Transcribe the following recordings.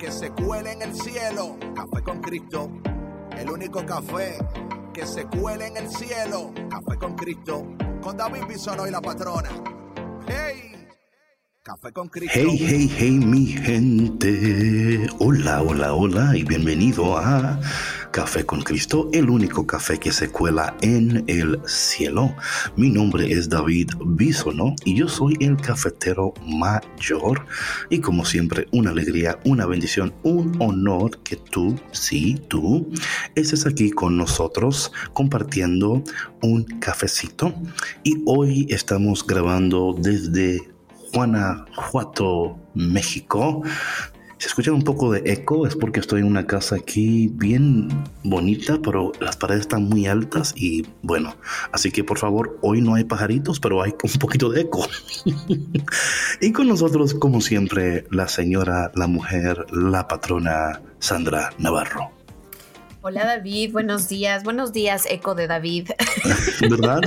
que se cuele en el cielo. Café con Cristo, el único café que se cuele en el cielo. Café con Cristo, con David Bisono y la patrona. ¡Hey! Café con Cristo. Hey, hey, hey, mi gente. Hola, hola, hola y bienvenido a Café con Cristo, el único café que se cuela en el cielo. Mi nombre es David Bisono y yo soy el cafetero mayor. Y como siempre, una alegría, una bendición, un honor que tú, sí, tú, estés aquí con nosotros compartiendo un cafecito. Y hoy estamos grabando desde Guanajuato, México. Si escuchan un poco de eco es porque estoy en una casa aquí bien bonita, pero las paredes están muy altas y bueno, así que por favor, hoy no hay pajaritos, pero hay un poquito de eco. y con nosotros, como siempre, la señora, la mujer, la patrona Sandra Navarro. Hola David, buenos días, buenos días, eco de David. ¿Verdad?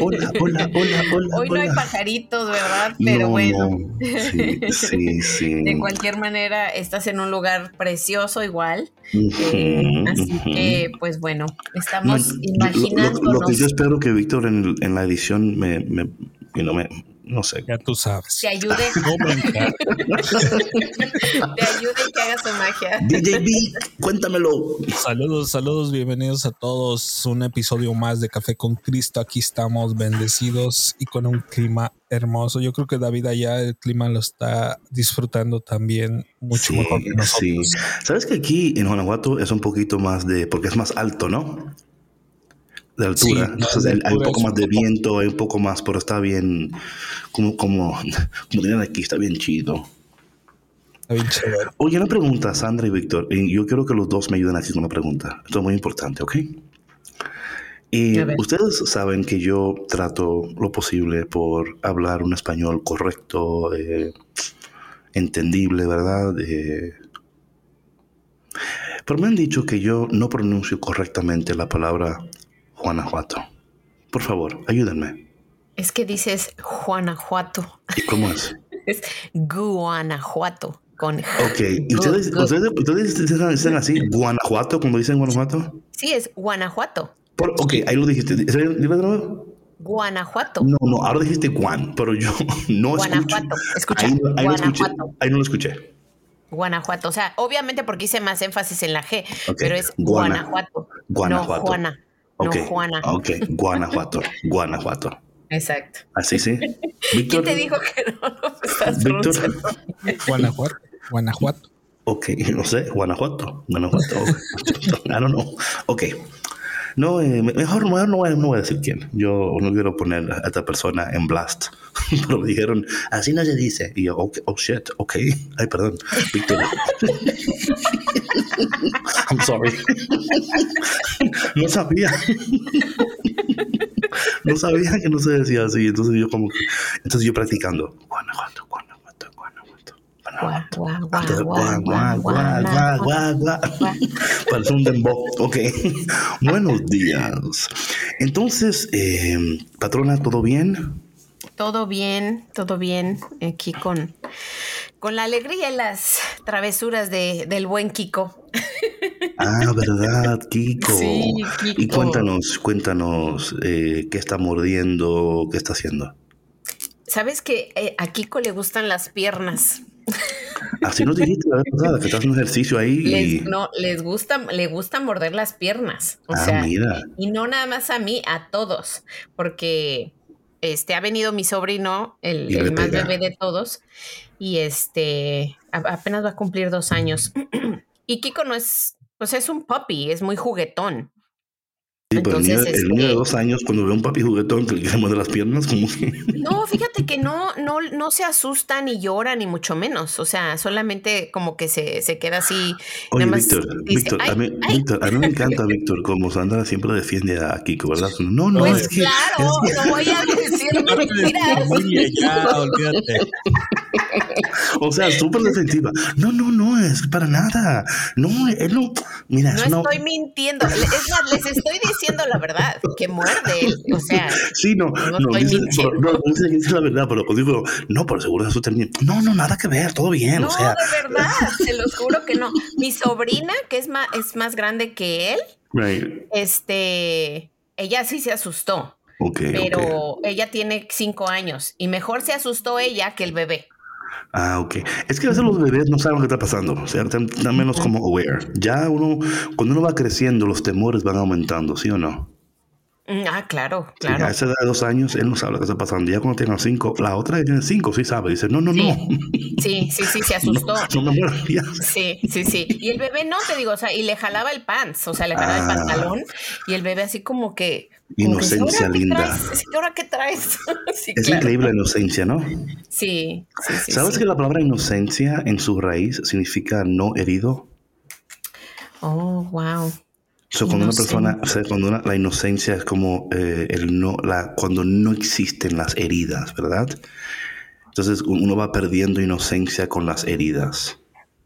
hola, hola, hola, hola. Hoy no hay pajaritos, ¿verdad? Pero bueno. Sí, sí, sí. De cualquier manera, estás en un lugar precioso igual. Eh, así que, pues bueno, estamos imaginando. Lo, que yo espero que Víctor en, en la edición me, me, me no sé. Ya tú sabes. Te ayude. Te ayude y que haga su magia. DJ cuéntamelo. Saludos, saludos, bienvenidos a todos. Un episodio más de Café con Cristo. Aquí estamos bendecidos y con un clima hermoso. Yo creo que David allá el clima lo está disfrutando también mucho mejor que nosotros. Sí. Sabes que aquí en Guanajuato es un poquito más de, porque es más alto, ¿no? De altura. Entonces hay un poco más de viento, hay un poco más, pero está bien, como, como, como dirían aquí, está bien chido. Está bien chévere. Oye, una pregunta, Sandra y Víctor. Y yo quiero que los dos me ayuden aquí con una pregunta. Esto es muy importante, ¿ok? Y ustedes saben que yo trato lo posible por hablar un español correcto, eh, entendible, ¿verdad? Eh, pero me han dicho que yo no pronuncio correctamente la palabra Guanajuato. Por favor, ayúdenme. Es que dices Guanajuato. ¿Y cómo es? es Guanajuato. Con ok, ¿y ustedes, ustedes, dicen así, Guanajuato, cuando dicen Guanajuato? Sí, es Guanajuato. Por, ok, ahí lo dijiste. ¿Dime de nuevo? Guanajuato. No, no, ahora dijiste Guan, pero yo no Guanajuato. Escuché. Ahí, ahí, Guanajuato. No escuché, ahí no lo escuché. Guanajuato. O sea, obviamente porque hice más énfasis en la G, pero es Guanajuato. Guanajuato. No Juana. Ok, no Juana. Ok, Guanajuato. Guanajuato. Exacto. Así sí. ¿Quién te dijo que no lo estás Víctor. Guanajuato. Guanajuato. Ok, no sé, Guanajuato. Guanajuato. I don't know. Ok. No, eh, mejor, mejor no, voy, no, voy, a decir quién. Yo no quiero poner a esta persona en blast. Pero me dijeron, así no se dice. Y yo, okay, oh shit, ok. Ay, perdón. Víctor. I'm sorry. No sabía. no sabía que no se decía así. Entonces yo como que, entonces yo practicando. Guanajuato, Guanajuato, Guanajuato. Parece un dembow. Ok. Buenos días. Entonces, eh, patrona, ¿todo bien? Todo bien, todo bien. Aquí con, con la alegría y las travesuras de, del buen Kiko. Ah, ¿verdad, Kiko? Sí, Kiko. Y cuéntanos, cuéntanos, eh, ¿qué está mordiendo? ¿Qué está haciendo? Sabes que eh, a Kiko le gustan las piernas. Así nos dijiste la vez pasada, que estás un ejercicio ahí. Les, no, les gusta, le gusta morder las piernas. O ah, sea, mira. y no nada más a mí, a todos, porque este ha venido mi sobrino, el, el más bebé de todos, y este a- apenas va a cumplir dos años. y Kiko no es, pues es un puppy, es muy juguetón. Sí, pero el, niño, de este dos años, cuando ve a un papi juguetón que le quiere de las piernas, como que. No, fíjate que no, no, no se asusta ni llora, ni mucho menos. O sea, solamente como que se, se queda así. Oye, Víctor, Víctor, a mí, Víctor, a mí me encanta Víctor, como Sandra siempre defiende a Kiko, ¿verdad? No, no, pues es que. Claro, no voy a decir mentiras. ya, olvídate. o sea, súper defensiva. No, no, no, es para nada. No, él no. Mira, no estoy mintiendo. Es más, les estoy diciendo la verdad, que muerde, o sea. Sí, no, no, no, dice, no, dice la verdad, pero digo, no, por seguro su término. No, no, nada que ver, todo bien, no, o sea. de verdad, se los juro que no. Mi sobrina, que es más, es más grande que él, este, ella sí se asustó. Okay, pero ella tiene cinco años y mejor se asustó ella que el bebé. Ah, ok. Es que a veces los bebés no saben lo que está pasando, o sea, están, menos como aware. Ya uno, cuando uno va creciendo, los temores van aumentando, ¿sí o no? Mm, ah, claro, claro. a esa edad de dos años, él no sabe lo que está pasando. Ya cuando tenga cinco, la otra que tiene cinco sí sabe. Dice, no, no, no. Sí, sí, sí, se asustó. No, me muero, Sí, sí, sí. Y el bebé no, te digo, o sea, y le jalaba el pants, o sea, le jalaba el ah. pantalón. Y el bebé así como que... Inocencia linda. ¿Ahora qué traes? es increíble la inocencia, ¿no? Sí, sí, sí. ¿Sabes que la palabra inocencia en su raíz significa no herido? Oh, wow cuando una persona, o sea, cuando la inocencia es como eh, el no, la, cuando no existen las heridas, ¿verdad? Entonces uno va perdiendo inocencia con las heridas.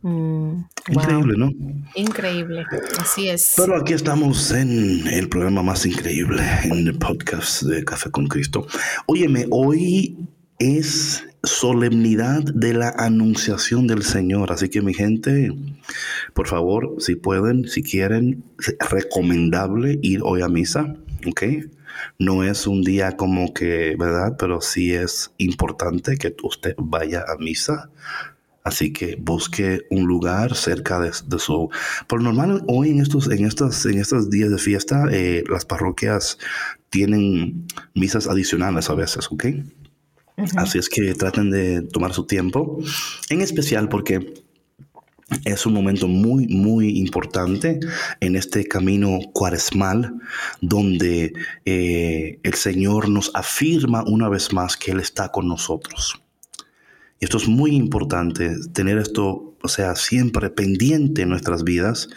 Mm, increíble, ¿no? Increíble, así es. Pero aquí estamos en el programa más increíble, en el podcast de Café con Cristo. Óyeme, hoy es solemnidad de la anunciación del Señor. Así que mi gente, por favor, si pueden, si quieren, recomendable ir hoy a misa, ¿ok? No es un día como que, ¿verdad? Pero sí es importante que usted vaya a misa. Así que busque un lugar cerca de, su... Por normal, hoy en estos, en estos, en estos días de fiesta, eh, las parroquias tienen misas adicionales a veces, ¿ok? Así es que traten de tomar su tiempo, en especial porque es un momento muy, muy importante en este camino cuaresmal donde eh, el Señor nos afirma una vez más que Él está con nosotros. Y esto es muy importante, tener esto, o sea, siempre pendiente en nuestras vidas,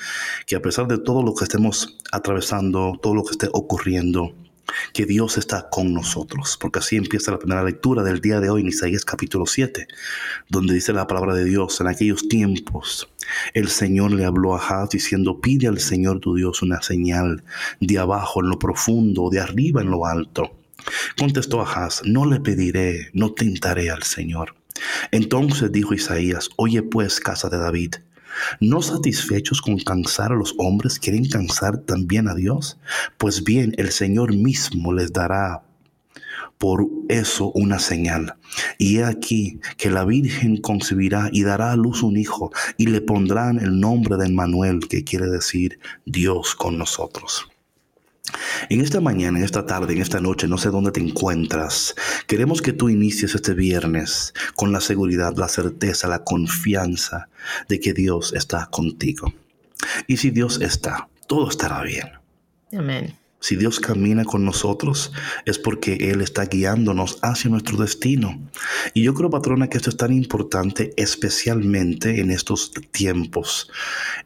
que a pesar de todo lo que estemos atravesando, todo lo que esté ocurriendo, que Dios está con nosotros, porque así empieza la primera lectura del día de hoy en Isaías capítulo 7, donde dice la palabra de Dios, en aquellos tiempos el Señor le habló a Haz diciendo, pide al Señor tu Dios una señal de abajo en lo profundo, de arriba en lo alto. Contestó Ahaz, no le pediré, no tentaré al Señor. Entonces dijo Isaías, oye pues, casa de David, ¿No satisfechos con cansar a los hombres quieren cansar también a Dios? Pues bien, el Señor mismo les dará por eso una señal. Y he aquí que la Virgen concebirá y dará a luz un hijo y le pondrán el nombre de Manuel, que quiere decir Dios con nosotros. En esta mañana, en esta tarde, en esta noche, no sé dónde te encuentras, queremos que tú inicies este viernes con la seguridad, la certeza, la confianza de que Dios está contigo. Y si Dios está, todo estará bien. Amén. Si Dios camina con nosotros es porque Él está guiándonos hacia nuestro destino. Y yo creo, patrona, que esto es tan importante, especialmente en estos tiempos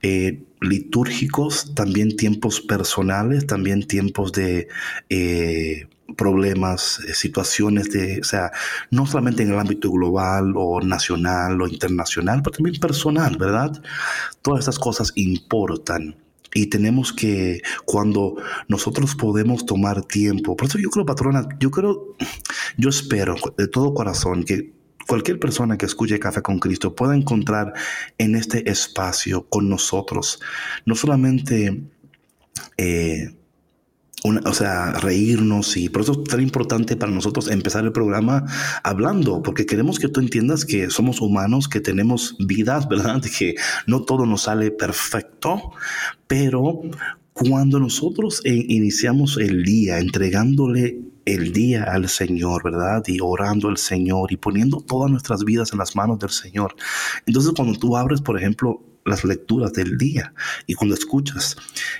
eh, litúrgicos, también tiempos personales, también tiempos de... Eh, problemas, eh, situaciones de, o sea, no solamente en el ámbito global o nacional o internacional, pero también personal, ¿verdad? Todas estas cosas importan. Y tenemos que, cuando nosotros podemos tomar tiempo, por eso yo creo, patrona, yo creo, yo espero de todo corazón que cualquier persona que escuche Café con Cristo pueda encontrar en este espacio con nosotros, no solamente eh, o sea, reírnos y por eso es tan importante para nosotros empezar el programa hablando, porque queremos que tú entiendas que somos humanos, que tenemos vidas, ¿verdad? Que no todo nos sale perfecto, pero cuando nosotros eh, iniciamos el día entregándole el día al Señor, ¿verdad? Y orando al Señor y poniendo todas nuestras vidas en las manos del Señor. Entonces, cuando tú abres, por ejemplo, las lecturas del día. Y cuando escuchas,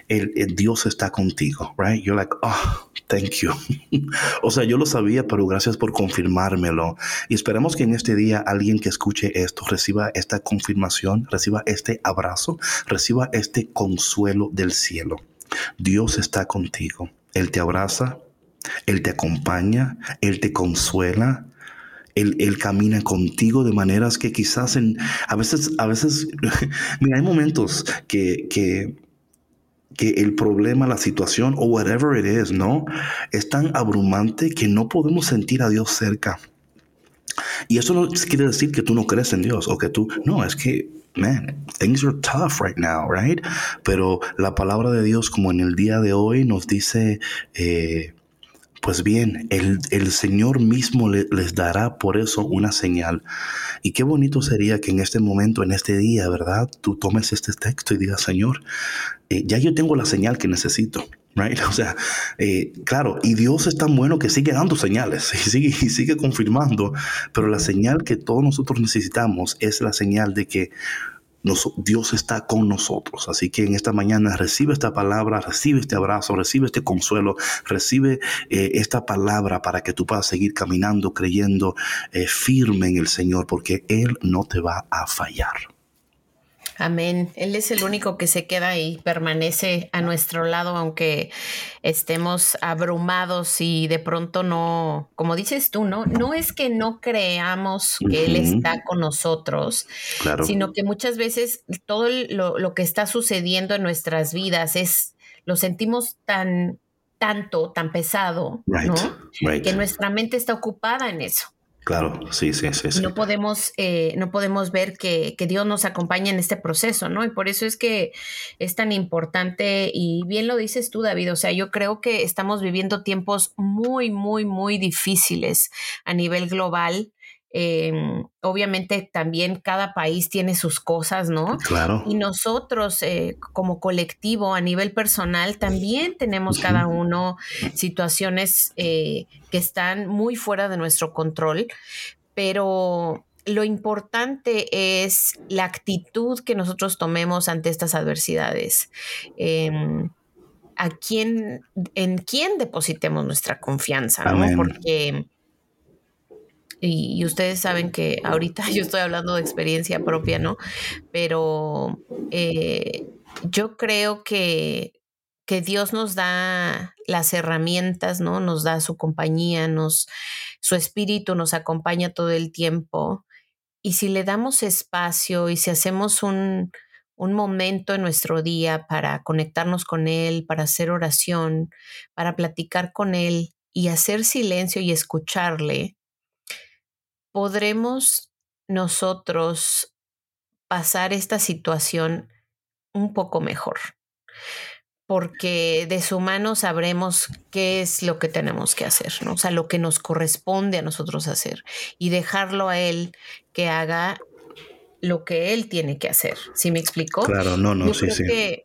el, Dios está contigo, right? You're like, oh, thank you. o sea, yo lo sabía, pero gracias por confirmármelo. Y esperamos que en este día alguien que escuche esto reciba esta confirmación, reciba este abrazo, reciba este consuelo del cielo. Dios está contigo. Él te abraza, Él te acompaña, Él te consuela, él, camina contigo de maneras que quizás en, a veces, a veces, mira, hay momentos que, que, que el problema, la situación o whatever it is, ¿no? Es tan abrumante que no podemos sentir a Dios cerca. Y eso no quiere decir que tú no crees en Dios o que tú, no, es que, man, things are tough right now, right? Pero la palabra de Dios, como en el día de hoy, nos dice, eh, pues bien, el, Señor mismo les dará por eso una señal. Y qué bonito sería que en este momento, en este día, ¿verdad? Tú tomes este texto y digas, Señor, eh, ya yo tengo la señal que necesito. Right? O sea, eh, claro, y Dios es tan bueno que sigue dando señales y sigue, y sigue confirmando, pero la señal que todos nosotros necesitamos es la señal de que Dios está con nosotros. Así que en esta mañana recibe esta palabra, recibe este abrazo, recibe este consuelo, recibe eh, esta palabra para que tú puedas seguir caminando, creyendo eh, firme en el Señor, porque Él no te va a fallar. Amén. Él es el único que se queda y permanece a nuestro lado, aunque estemos abrumados y de pronto no, como dices tú, no, no es que no creamos que Él está con nosotros, sino que muchas veces todo lo, que está sucediendo en nuestras vidas es, lo sentimos tan tanto, tan pesado, ¿no? Que nuestra mente está ocupada en eso. Claro, sí, sí, sí. No podemos, eh, no podemos ver que, Dios nos acompaña en este proceso, ¿no? Y por eso es que es tan importante, y bien lo dices tú, David, o sea, yo creo que estamos viviendo tiempos muy, muy, muy difíciles a nivel global. Em, obviamente también cada país tiene sus cosas, ¿no? Claro. Y nosotros eh, como colectivo a nivel personal también tenemos cada uno situaciones eh, que están muy fuera de nuestro control, pero lo importante es la actitud que nosotros tomemos ante estas adversidades. Em, a quién, en quién depositemos nuestra confianza, ¿no? Porque y, ustedes saben que ahorita yo estoy hablando de experiencia propia, ¿no? Pero eh, yo creo que, que Dios nos da las herramientas, ¿no? Nos da su compañía, nos, su espíritu nos acompaña todo el tiempo. Y si le damos espacio y si hacemos un, un momento en nuestro día para conectarnos con Él, para hacer oración, para platicar con Él y hacer silencio y escucharle, podremos nosotros pasar esta situación un poco mejor, porque de su mano sabremos qué es lo que tenemos que hacer, ¿no? o sea, lo que nos corresponde a nosotros hacer y dejarlo a él que haga lo que él tiene que hacer. ¿Sí me explicó? Claro, no, no, yo sí, sí. Que,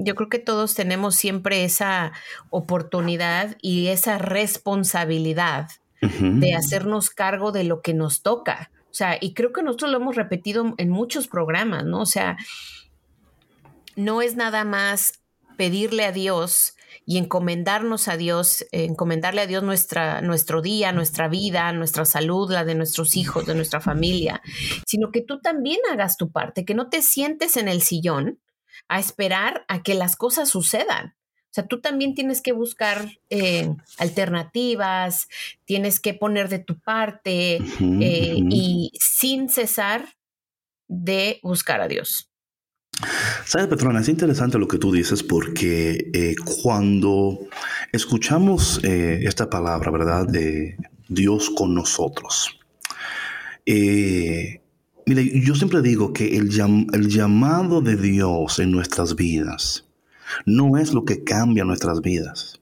yo creo que todos tenemos siempre esa oportunidad y esa responsabilidad de hacernos cargo de lo que nos toca. O sea, y creo que nosotros lo hemos repetido en muchos programas, ¿no? O sea, no es nada más pedirle a Dios y encomendarnos a Dios, encomendarle a Dios nuestra, nuestro día, nuestra vida, nuestra salud, la de nuestros hijos, de nuestra familia, sino que tú también hagas tu parte, que no te sientes en el sillón a esperar a que las cosas sucedan. O sea, tú también tienes que buscar eh, alternativas, tienes que poner de tu parte eh, y sin cesar de buscar a Dios. Sabes, Petrona, es interesante lo que tú dices porque eh, cuando escuchamos esta palabra, ¿verdad? De Dios con nosotros. mire, yo siempre digo que el, el llamado de Dios en nuestras vidas no es lo que cambia nuestras vidas.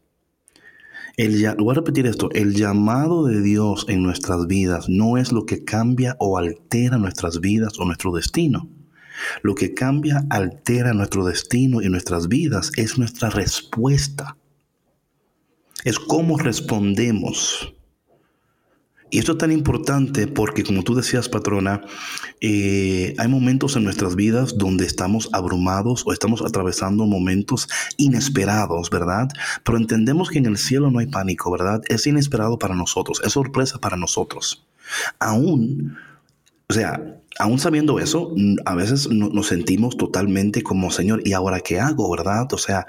El, voy a repetir esto, el llamado de Dios en nuestras vidas no es lo que cambia o altera nuestras vidas o nuestro destino. Lo que cambia, altera nuestro destino y nuestras vidas es nuestra respuesta. Es cómo respondemos. Y esto es tan importante porque, como tú decías, patrona, eh, hay momentos en nuestras vidas donde estamos abrumados o estamos atravesando momentos inesperados, ¿verdad? Pero entendemos que en el cielo no hay pánico, ¿verdad? Es inesperado para nosotros, es sorpresa para nosotros. Aún, o sea, aún sabiendo eso, a veces nos sentimos totalmente como, Señor, ¿y ahora qué hago, verdad? O sea,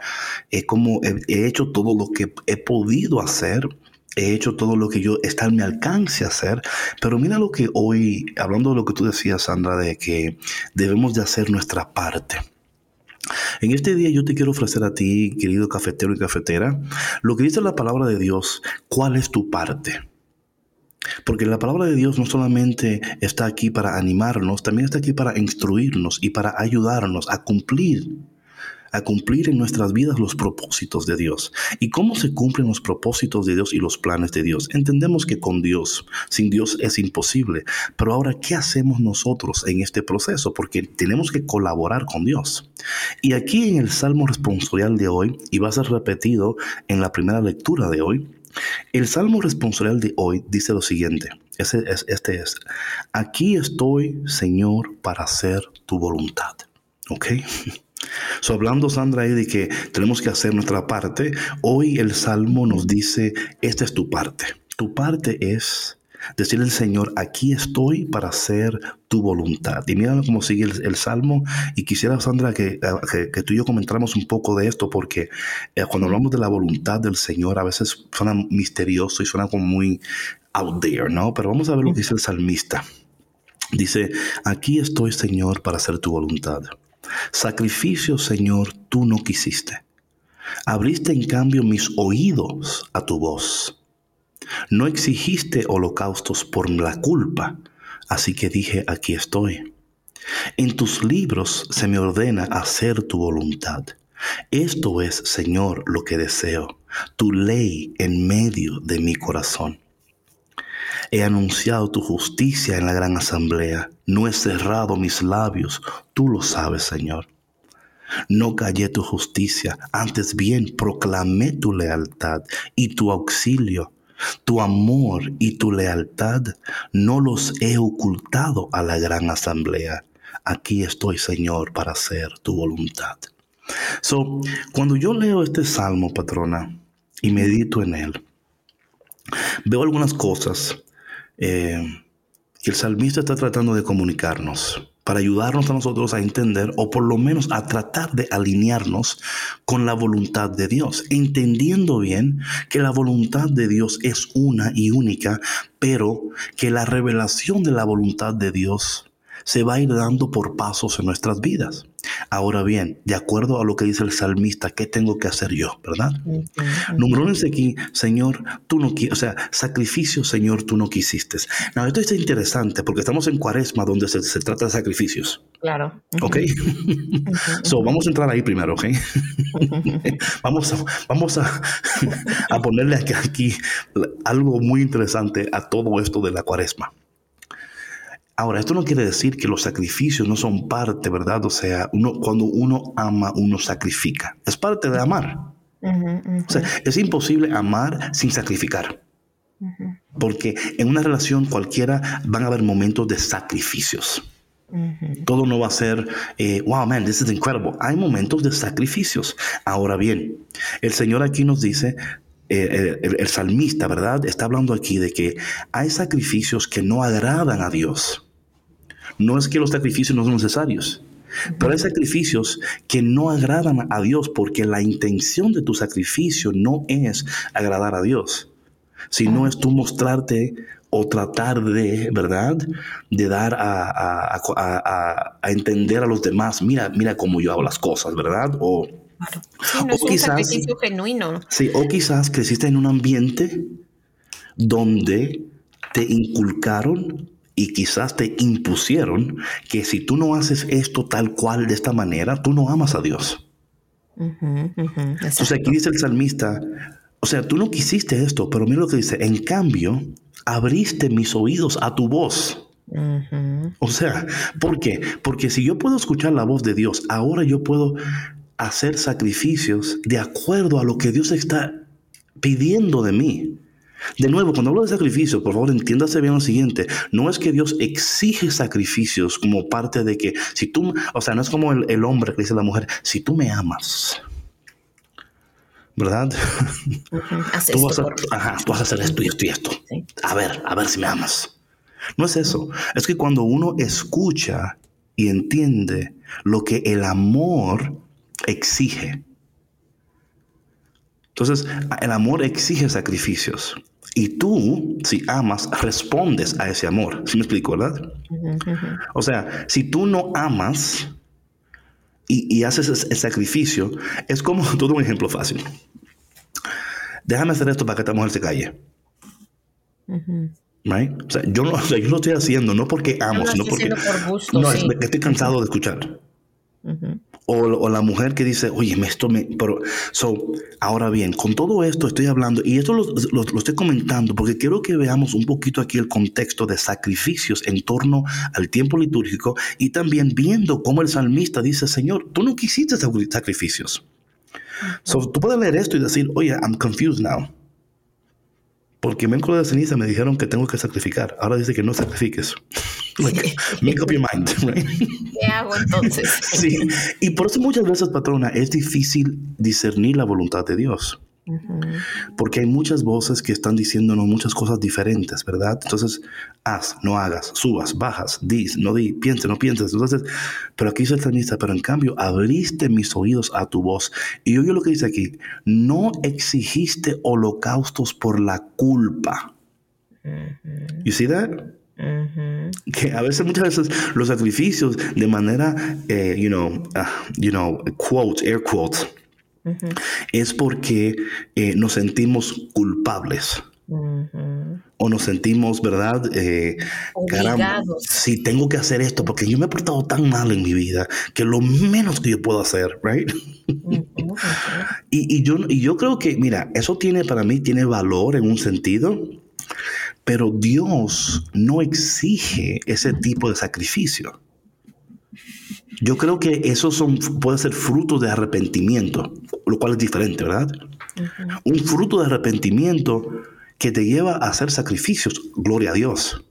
es como he hecho todo lo que he podido hacer he hecho todo lo que yo está en mi alcance hacer, pero mira lo que hoy, hablando de lo que tú decías, Sandra, de que debemos de hacer nuestra parte. En este día yo te quiero ofrecer a ti, querido cafetero y cafetera, lo que dice la palabra de Dios, cuál es tu parte. Porque la palabra de Dios no solamente está aquí para animarnos, también está aquí para instruirnos y para ayudarnos a cumplir a cumplir en nuestras vidas los propósitos de Dios. ¿Y cómo se cumplen los propósitos de Dios y los planes de Dios? Entendemos que con Dios, sin Dios es imposible. Pero ahora, ¿qué hacemos nosotros en este proceso? Porque tenemos que colaborar con Dios. Y aquí en el Salmo responsorial de hoy, y va a ser repetido en la primera lectura de hoy, el Salmo responsorial de hoy dice lo siguiente. Ese es, este es, aquí estoy, Señor, para hacer tu voluntad. ¿Ok? So, hablando Sandra ahí de que tenemos que hacer nuestra parte, hoy el Salmo nos dice, esta es tu parte. Tu parte es decirle al Señor, aquí estoy para hacer tu voluntad. Y mira cómo sigue el, Salmo. Y quisiera, Sandra, que, que, tú y yo comentáramos un poco de esto, porque eh, cuando hablamos de la voluntad del Señor, a veces suena misterioso y suena como muy out there, ¿no? Pero vamos a ver lo que dice el salmista. Dice, aquí estoy, Señor, para hacer tu voluntad. Sacrificio, Señor, tú no quisiste. Abriste en cambio mis oídos a tu voz. No exigiste holocaustos por la culpa, así que dije, aquí estoy. En tus libros se me ordena hacer tu voluntad. Esto es, Señor, lo que deseo, tu ley en medio de mi corazón. He anunciado tu justicia en la gran asamblea. No he cerrado mis labios. Tú lo sabes, Señor. No callé tu justicia, antes bien proclamé tu lealtad y tu auxilio. Tu amor y tu lealtad no los he ocultado a la gran asamblea. Aquí estoy, Señor, para hacer tu voluntad. So, cuando yo leo este salmo, patrona, y medito en él, veo algunas cosas eh, el salmista está tratando de comunicarnos para ayudarnos a nosotros a entender o por lo menos a tratar de alinearnos con la voluntad de Dios, entendiendo bien que la voluntad de Dios es una y única, pero que la revelación de la voluntad de Dios se va a ir dando por pasos en nuestras vidas. Ahora bien, de acuerdo a lo que dice el salmista, ¿qué tengo que hacer yo? ¿Verdad? Número uno dice aquí, Señor, tú no quieres, o sea, sacrificio, Señor, tú no quisiste. No, esto está interesante porque estamos en cuaresma donde se, trata de sacrificios. Claro. ¿Ok? so, vamos a entrar ahí primero, ¿ok? vamos a, vamos a, a ponerle aquí, aquí algo muy interesante a todo esto de la cuaresma. Ahora, esto no quiere decir que los sacrificios no son parte, ¿verdad? O sea, uno, cuando uno ama, uno sacrifica. Es parte de amar. O sea, es imposible amar sin sacrificar. Porque en una relación cualquiera van a haber momentos de sacrificios. Todo no va a ser, eh, wow, man, this is incredible. Hay momentos de sacrificios. Ahora bien, el Señor aquí nos dice, eh, el, el, salmista, ¿verdad? Está hablando aquí de que hay sacrificios que no agradan a Dios. No es que los sacrificios no son necesarios, pero hay sacrificios que no agradan a Dios porque la intención de tu sacrificio no es agradar a Dios, sino es tú mostrarte o tratar de, ¿verdad? De dar a, entender a los demás, mira, mira cómo yo hago las cosas, ¿verdad? O, no es un sacrificio genuino. Sí, o quizás creciste en un ambiente donde te inculcaron y quizás te impusieron que si tú no haces esto tal cual de esta manera, tú no amas a Dios. Entonces aquí dice el salmista, o sea, tú no quisiste esto, pero mira lo que dice, en cambio, abriste mis oídos a tu voz. O sea, ¿por qué? Porque si yo puedo escuchar la voz de Dios, ahora yo puedo hacer sacrificios de acuerdo a lo que Dios está pidiendo de mí. De nuevo, cuando hablo de sacrificio, por favor entiéndase bien lo siguiente. No es que Dios exige sacrificios como parte de que si tú, o sea, no es como el, hombre que dice a la mujer, si tú me amas, ¿verdad? tú, vas a, hacer esto y esto y esto. A ver, a ver si me amas. No es eso. Es que cuando uno escucha y entiende lo que el amor exige. Entonces, el amor exige sacrificios. Y tú, si amas, respondes a ese amor. ¿Sí me explico, verdad? O sea, si tú no amas y, haces el sacrificio, es como todo un ejemplo fácil. Déjame hacer esto para que esta mujer se calle. O sea, yo, no, yo lo estoy haciendo no porque amo, sino porque... no, es que estoy cansado de escuchar. O, la mujer que dice, oye, esto me... Pero, so, ahora bien, con todo esto estoy hablando, y esto lo, lo, estoy comentando porque quiero que veamos un poquito aquí el contexto de sacrificios en torno al tiempo litúrgico y también viendo cómo el salmista dice, Señor, tú no quisiste sacrificios. So, tú puedes leer esto y decir, oye, I'm confused now. Porque miércoles de ceniza me dijeron que tengo que sacrificar. Ahora dice que no sacrifiques. Make up your mind. ¿Qué hago entonces? sí. Y por eso muchas veces, patrona, es difícil discernir la voluntad de Dios. Porque hay muchas voces que están diciéndonos muchas cosas diferentes, ¿verdad? Entonces, haz, no hagas, subas, bajas, dis, no di, piense, no pienses. Entonces, pero aquí dice el salmista, pero en cambio, abriste mis oídos a tu voz. Y oye lo que dice aquí, no exigiste holocaustos por la culpa. ¿Y see that? Que a veces, muchas veces, los sacrificios de manera, eh, you know, uh, you know, quotes, air quotes, es porque eh, nos sentimos culpables. O nos sentimos, ¿verdad? Eh, caramba, si tengo que hacer esto, porque yo me he portado tan mal en mi vida que lo menos que yo puedo hacer, ¿right? y, yo, y yo creo que, mira, eso tiene para mí, tiene valor en un sentido, pero Dios no exige ese tipo de sacrificio. Yo creo que eso son, puede ser fruto de arrepentimiento, lo cual es diferente, ¿verdad? Un fruto de arrepentimiento que te lleva a hacer sacrificios, gloria a Dios.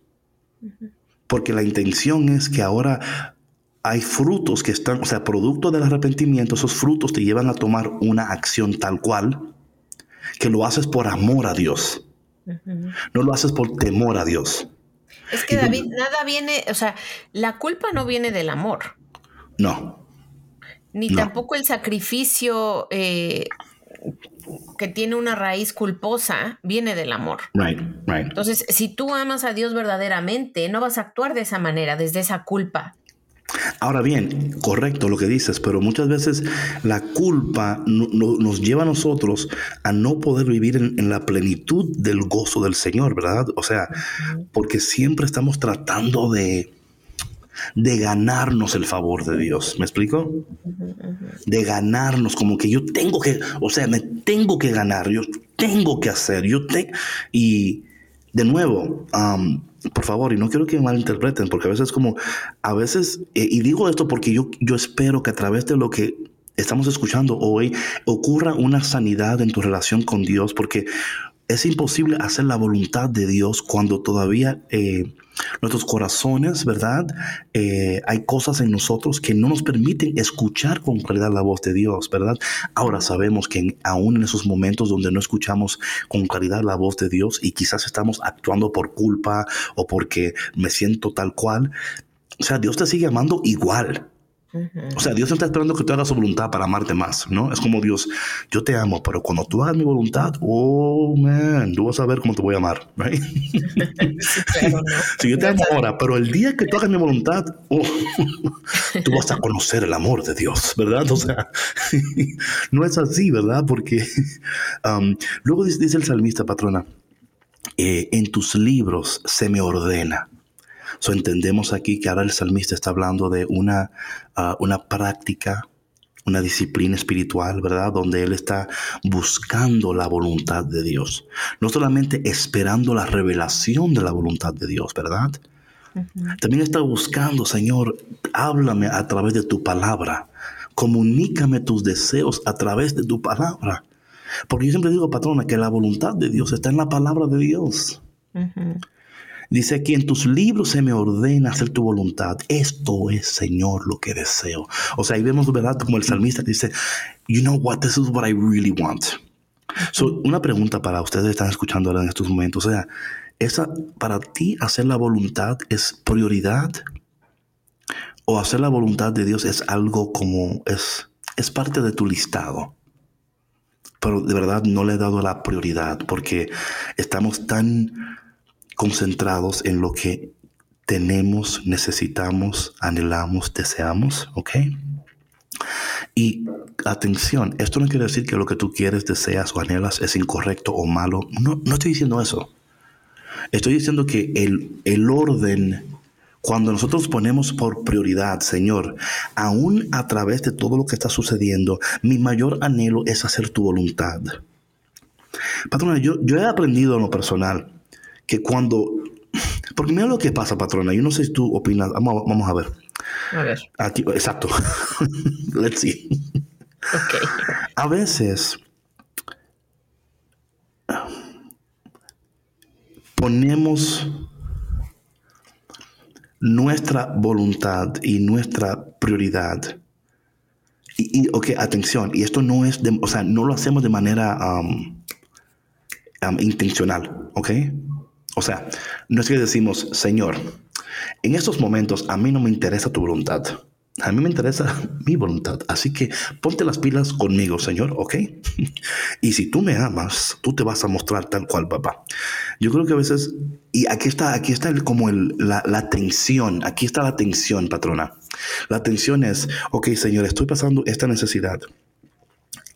Porque la intención es que ahora hay frutos que están, o sea, producto del arrepentimiento, esos frutos te llevan a tomar una acción tal cual que lo haces por amor a Dios. No lo haces por temor a Dios. Es que David, nada viene, o sea, la culpa no viene del amor. No. Ni tampoco el sacrificio eh, que tiene una raíz culposa viene del amor. Right, right. Entonces, si tú amas a Dios verdaderamente, no vas a actuar de esa manera, desde esa culpa. Ahora bien, correcto lo que dices, pero muchas veces la culpa nos lleva a nosotros a no poder vivir en, la plenitud del gozo del Señor, ¿verdad? O sea, porque siempre estamos tratando de, de ganarnos el favor de Dios. ¿Me explico? De ganarnos, como que yo tengo que, o sea, me tengo que ganar, yo tengo que hacer, yo tengo... Y de nuevo, por favor, y no quiero que malinterpreten, porque a veces como, a veces, eh, y digo esto porque yo, yo espero que a través de lo que estamos escuchando hoy ocurra una sanidad en tu relación con Dios, porque es imposible hacer la voluntad de Dios cuando todavía eh, nuestros corazones, ¿verdad? Eh, hay cosas en nosotros que no nos permiten escuchar con claridad la voz de Dios, ¿verdad? Ahora sabemos que aún en esos momentos donde no escuchamos con claridad la voz de Dios y quizás estamos actuando por culpa o porque me siento tal cual, o sea, Dios te sigue amando igual. O sea, Dios no está esperando que tú hagas su voluntad para amarte más, ¿no? Es como Dios, yo te amo, pero cuando tú hagas mi voluntad, oh, man, tú vas a ver cómo te voy a amar, right? Si yo te amo ahora, pero el día que tú hagas mi voluntad, oh, tú vas a conocer el amor de Dios, ¿verdad? O sea, no es así, ¿verdad? Porque um, luego dice, el salmista, patrona, eh, en tus libros se me ordena. So, entendemos aquí que ahora el salmista está hablando de una, ah, una práctica, una disciplina espiritual, ¿verdad? Donde él está buscando la voluntad de Dios. No solamente esperando la revelación de la voluntad de Dios, ¿verdad? También está buscando, Señor, háblame a través de tu palabra. Comunícame tus deseos a través de tu palabra. Porque yo siempre digo, patrona, que la voluntad de Dios está en la palabra de Dios. Dice aquí, en tus libros se me ordena hacer tu voluntad. Esto es, Señor, lo que deseo. O sea, ahí vemos, ¿verdad? Como el salmista dice, you know what, this is what I really want. So, una pregunta para ustedes que están escuchando ahora en estos momentos. O sea, esa, para ti hacer la voluntad es prioridad o hacer la voluntad de Dios es algo como es, es parte de tu listado. Pero de verdad no le he dado la prioridad porque estamos tan concentrados en lo que tenemos, necesitamos, anhelamos, deseamos, ¿ok? Y atención, esto no quiere decir que lo que tú quieres, deseas o anhelas es incorrecto o malo. No, no estoy diciendo eso. Estoy diciendo que el, el orden, cuando nosotros ponemos por prioridad, Señor, aún a través de todo lo que está sucediendo, mi mayor anhelo es hacer tu voluntad. Patrona, yo, yo he aprendido en lo personal que cuando... Porque mira lo que pasa, patrona. Yo no sé si tú opinas. Vamos, vamos a ver. A ver. Aquí, exacto. Let's see. Ok. A veces ponemos nuestra voluntad y nuestra prioridad. Y, y, ok, atención, y esto no es, de, o sea, no lo hacemos de manera um, um, intencional, ok? O sea, no es que decimos, Señor, en estos momentos a mí no me interesa tu voluntad. A mí me interesa mi voluntad. Así que ponte las pilas conmigo, Señor, ¿ok? Y si tú me amas, tú te vas a mostrar tal cual, papá. Yo creo que a veces, y aquí está, aquí está el, como el, la, la tensión, aquí está la tensión, patrona. La tensión es, ok, Señor, estoy pasando esta necesidad.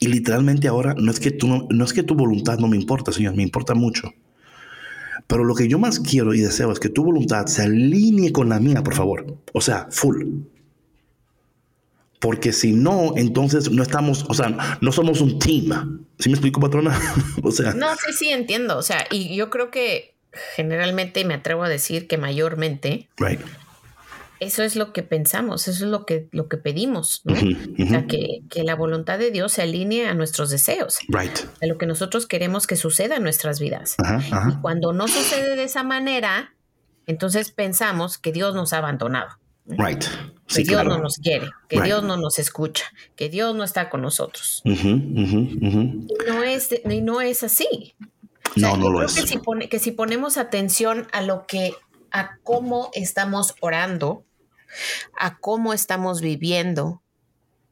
Y literalmente ahora no es que, tú no, es que tu voluntad no me importa, Señor, me importa mucho. Pero lo que yo más quiero y deseo es que tu voluntad se alinee con la mía, por favor. O sea, full. Porque si no, entonces no estamos, o sea, no somos un team. ¿Sí me explico, patrona? o sea. No, sí, sí, entiendo. O sea, y yo creo que generalmente me atrevo a decir que mayormente. Right. Eso es lo que pensamos, eso es lo que, lo que pedimos, ¿no? Uh -huh, uh -huh. O sea, que, que, la voluntad de Dios se alinee a nuestros deseos, right. a lo que nosotros queremos que suceda en nuestras vidas. Y cuando no sucede de esa manera, entonces pensamos que Dios nos ha abandonado. Right. Sí, que Dios claro. no nos quiere, que right. Dios no nos escucha, que Dios no está con nosotros. Uh -huh, y no, es, y no es así. O sea, no, no lo es. Que si, pone, que si ponemos atención a lo que, a cómo estamos orando, a cómo estamos viviendo,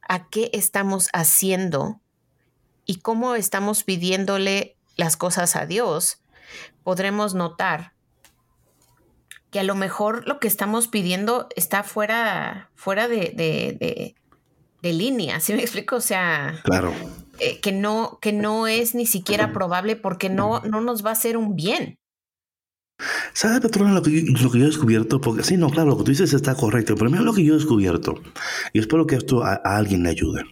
a qué estamos haciendo y cómo estamos pidiéndole las cosas a Dios, podremos notar que a lo mejor lo que estamos pidiendo está fuera, fuera de, de, de, de línea, ¿sí me explico? O sea, claro. Eh, que, no, que no es ni siquiera probable porque no, no nos va a hacer un bien. ¿Sabes, Petrona, lo que, yo, he descubierto? Porque sí, no, claro, lo que tú dices está correcto, pero mira lo que yo he descubierto. Y espero que esto a, a alguien le ayude.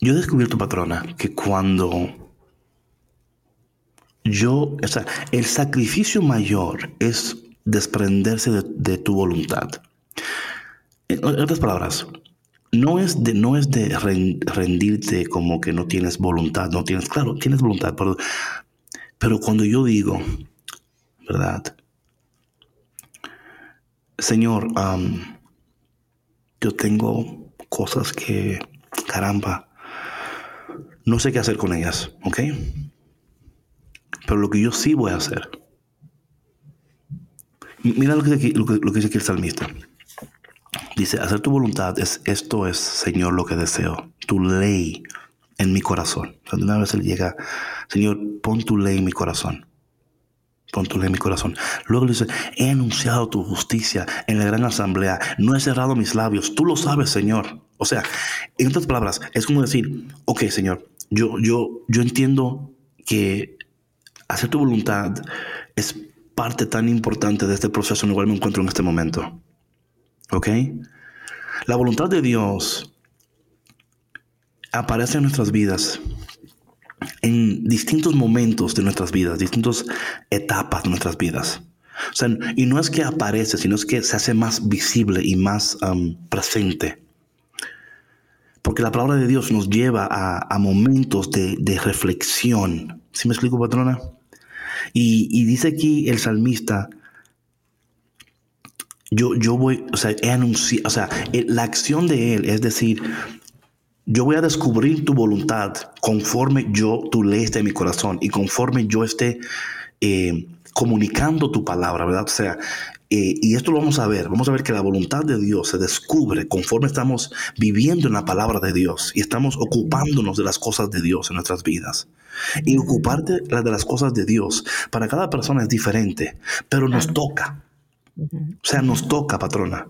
Yo he descubierto, patrona, que cuando yo, o sea, el sacrificio mayor es desprenderse de, de tu voluntad. En otras palabras, no es de, no es de rendirte como que no tienes voluntad, no tienes, claro, tienes voluntad, pero pero cuando yo digo, ¿verdad? Señor, yo tengo cosas que, caramba, no sé qué hacer con ellas, ¿ok? Pero lo que yo sí voy a hacer. Mira lo que, lo que, lo que dice aquí el salmista. Dice, hacer tu voluntad es esto es, Señor, lo que deseo. Tu ley en mi corazón. Cuando una vez él llega, Señor, pon tu ley en mi corazón. Pon tu ley en mi corazón. Luego le dice, he anunciado tu justicia en la gran asamblea. No he cerrado mis labios. Tú lo sabes, Señor. O sea, en otras palabras, es como decir, ok, Señor, yo, yo, yo entiendo que hacer tu voluntad es parte tan importante de este proceso en el cual me encuentro en este momento. ¿Ok? La voluntad de Dios aparece en nuestras vidas en distintos momentos de nuestras vidas, distintas etapas de nuestras vidas. O sea, y no es que aparece, sino es que se hace más visible y más um, presente. Porque la palabra de Dios nos lleva a, momentos de, reflexión. ¿Sí me explico, patrona? Y, dice aquí el salmista, yo, yo voy, o sea, he anunciado, o sea, la acción de él es decir, yo voy a descubrir tu voluntad conforme yo, tú lees de mi corazón y conforme yo esté eh, comunicando tu palabra, ¿verdad? O sea, eh, y esto lo vamos a ver, vamos a ver que la voluntad de Dios se descubre conforme estamos viviendo en la palabra de Dios y estamos ocupándonos de las cosas de Dios en nuestras vidas. Y ocuparte de las cosas de Dios para cada persona es diferente, pero nos toca. O sea, nos toca, patrona.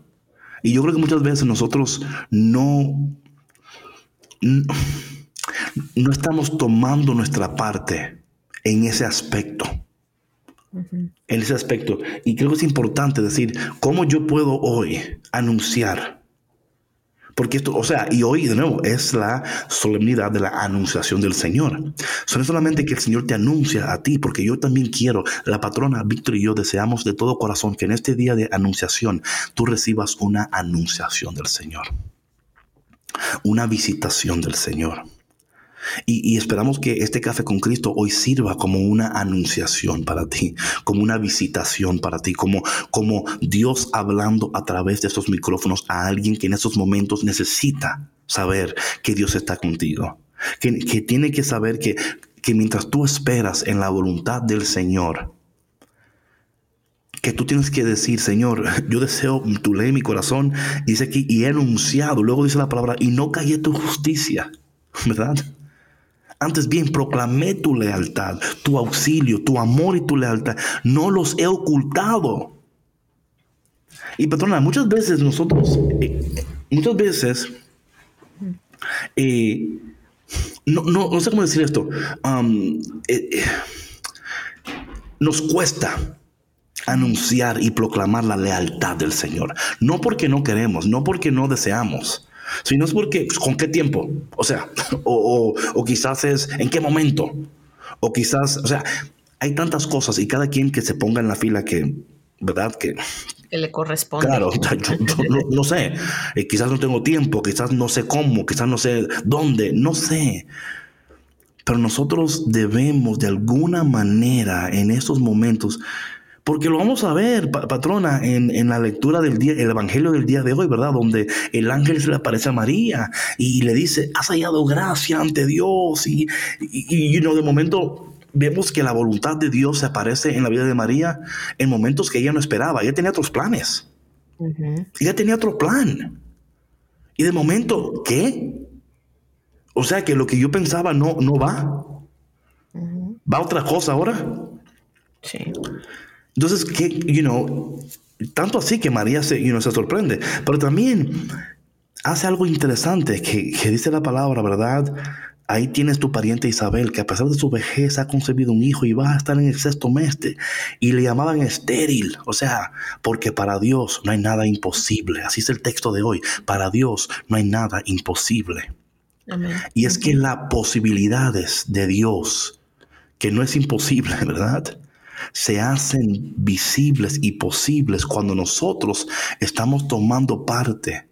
Y yo creo que muchas veces nosotros no, no estamos tomando nuestra parte en ese aspecto en ese aspecto. Y creo que es importante decir, ¿cómo yo puedo hoy anunciar? Porque esto, o sea, y hoy de nuevo es la solemnidad de la anunciación del Señor. no es solamente que el Señor te anuncia a ti, porque yo también quiero, la patrona Víctor y yo deseamos de todo corazón que en este día de anunciación tú recibas una anunciación del Señor. Una visitación del Señor. Y, esperamos que este café con Cristo hoy sirva como una anunciación para ti, como una visitación para ti, como, como Dios hablando a través de estos micrófonos a alguien que en estos momentos necesita saber que Dios está contigo, que, tiene que saber que, que mientras tú esperas en la voluntad del Señor, que tú tienes que decir, Señor, yo deseo tu ley mi corazón, dice aquí, y he anunciado, luego dice la palabra, y no callé tu justicia, ¿verdad? Antes bien, proclamé tu lealtad, tu auxilio, tu amor y tu lealtad. No los he ocultado. Y patrona, muchas veces nosotros, eh, muchas veces, eh, no, no, sé cómo decir esto, eh, nos cuesta anunciar y proclamar la lealtad del Señor. No porque no queremos, no porque no deseamos, si no es porque, pues, ¿con qué tiempo? O sea, o, quizás es en qué momento. O quizás, o sea, hay tantas cosas y cada quien que se ponga en la fila que, ¿verdad? Que, que le corresponde. Claro, no, sé. Eh, quizás no tengo tiempo, quizás no sé cómo, quizás no sé dónde, no sé. Pero nosotros debemos de alguna manera en esos momentos porque lo vamos a ver, patrona, en, la lectura del día, el evangelio del día de hoy, ¿verdad? Donde el ángel se le aparece a María y le dice, has hallado gracia ante Dios. Y, y, de momento vemos que la voluntad de Dios se aparece en la vida de María en momentos que ella no esperaba. Ella tenía otros planes. Ella tenía otro plan. Y de momento, ¿qué? O sea que lo que yo pensaba no, no va. ¿Va otra cosa ahora? Sí. Entonces, que, you know, tanto así que María se, you se sorprende, pero también hace algo interesante que, dice la palabra, ¿verdad? Ahí tienes tu pariente Isabel, que a pesar de su vejez ha concebido un hijo y va a estar en el sexto mes. Y le llamaban estéril. O sea, porque para Dios no hay nada imposible. Así es el texto de hoy. Para Dios no hay nada imposible. Y es que las posibilidades de Dios, que no es imposible, ¿verdad? Se hacen visibles y posibles cuando nosotros estamos tomando parte.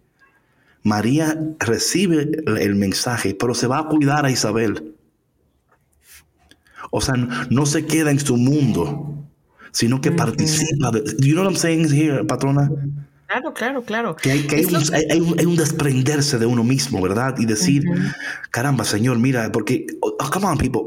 María recibe el mensaje, pero se va a cuidar a Isabel. O sea, no se queda en su mundo, sino que participa. De, you know what I'm saying here, patrona? Claro, claro, claro. Que hay, que hay, un, desprenderse de uno mismo, ¿verdad? Y decir, caramba, Señor, mira, porque, oh, come on, people,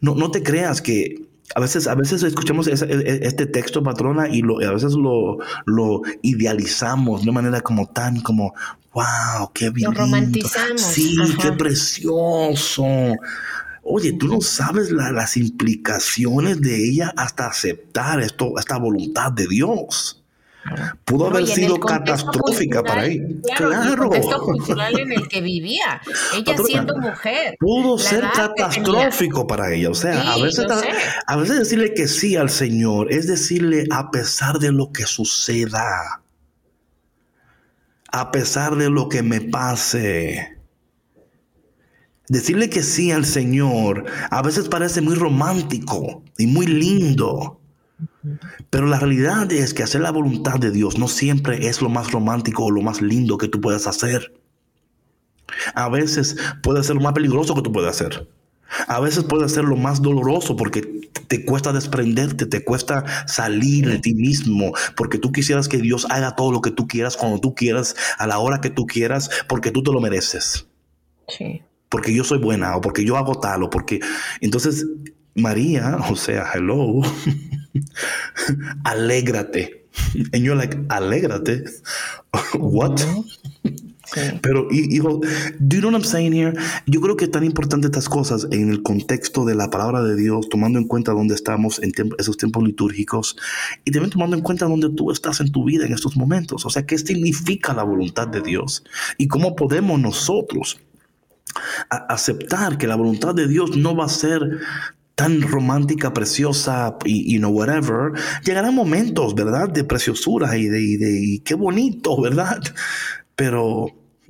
no, no te creas que a veces, a veces escuchamos e, e, este texto, patrona, y lo, a veces lo, lo idealizamos de una manera como tan como, wow, qué bien. Lo romantizamos. Sí, qué precioso. Oye, tú no sabes las implicaciones de ella hasta aceptar esto, esta voluntad de Dios. Pudo haber sido catastrófica para ella. Claro, El contexto cultural en el que vivía. Ella siendo mujer. Pudo ser catastrófico para ella. O sea, a, veces, a veces decirle que sí al Señor es decirle a pesar de lo que suceda. A pesar de lo que me pase. Decirle que sí al Señor a veces parece muy romántico y muy lindo. Pero la realidad es que hacer la voluntad de Dios no siempre es lo más romántico o lo más lindo que tú puedas hacer. A veces puede ser lo más peligroso que tú puedes hacer. A veces puede ser lo más doloroso porque te cuesta desprenderte, te cuesta salir de ti mismo, porque tú quisieras que Dios haga todo lo que tú quieras, cuando tú quieras, a la hora que tú quieras, porque tú te lo mereces. Sí. Porque yo soy buena, o porque yo hago tal, o porque... Entonces, María, o sea, hello, alégrate. And you're like, alégrate. What? Pero, hijo, do you know what I'm saying here? Yo creo que es tan importante estas cosas en el contexto de la palabra de Dios, tomando en cuenta dónde estamos en esos tiempos litúrgicos y también tomando en cuenta dónde tú estás en tu vida en estos momentos. O sea, ¿qué significa la voluntad de Dios? Y cómo podemos nosotros aceptar que la voluntad de Dios no va a ser tan romántica, preciosa y, you know, whatever, llegarán momentos, ¿verdad? De preciosura y de, y de y qué bonito, ¿verdad? Pero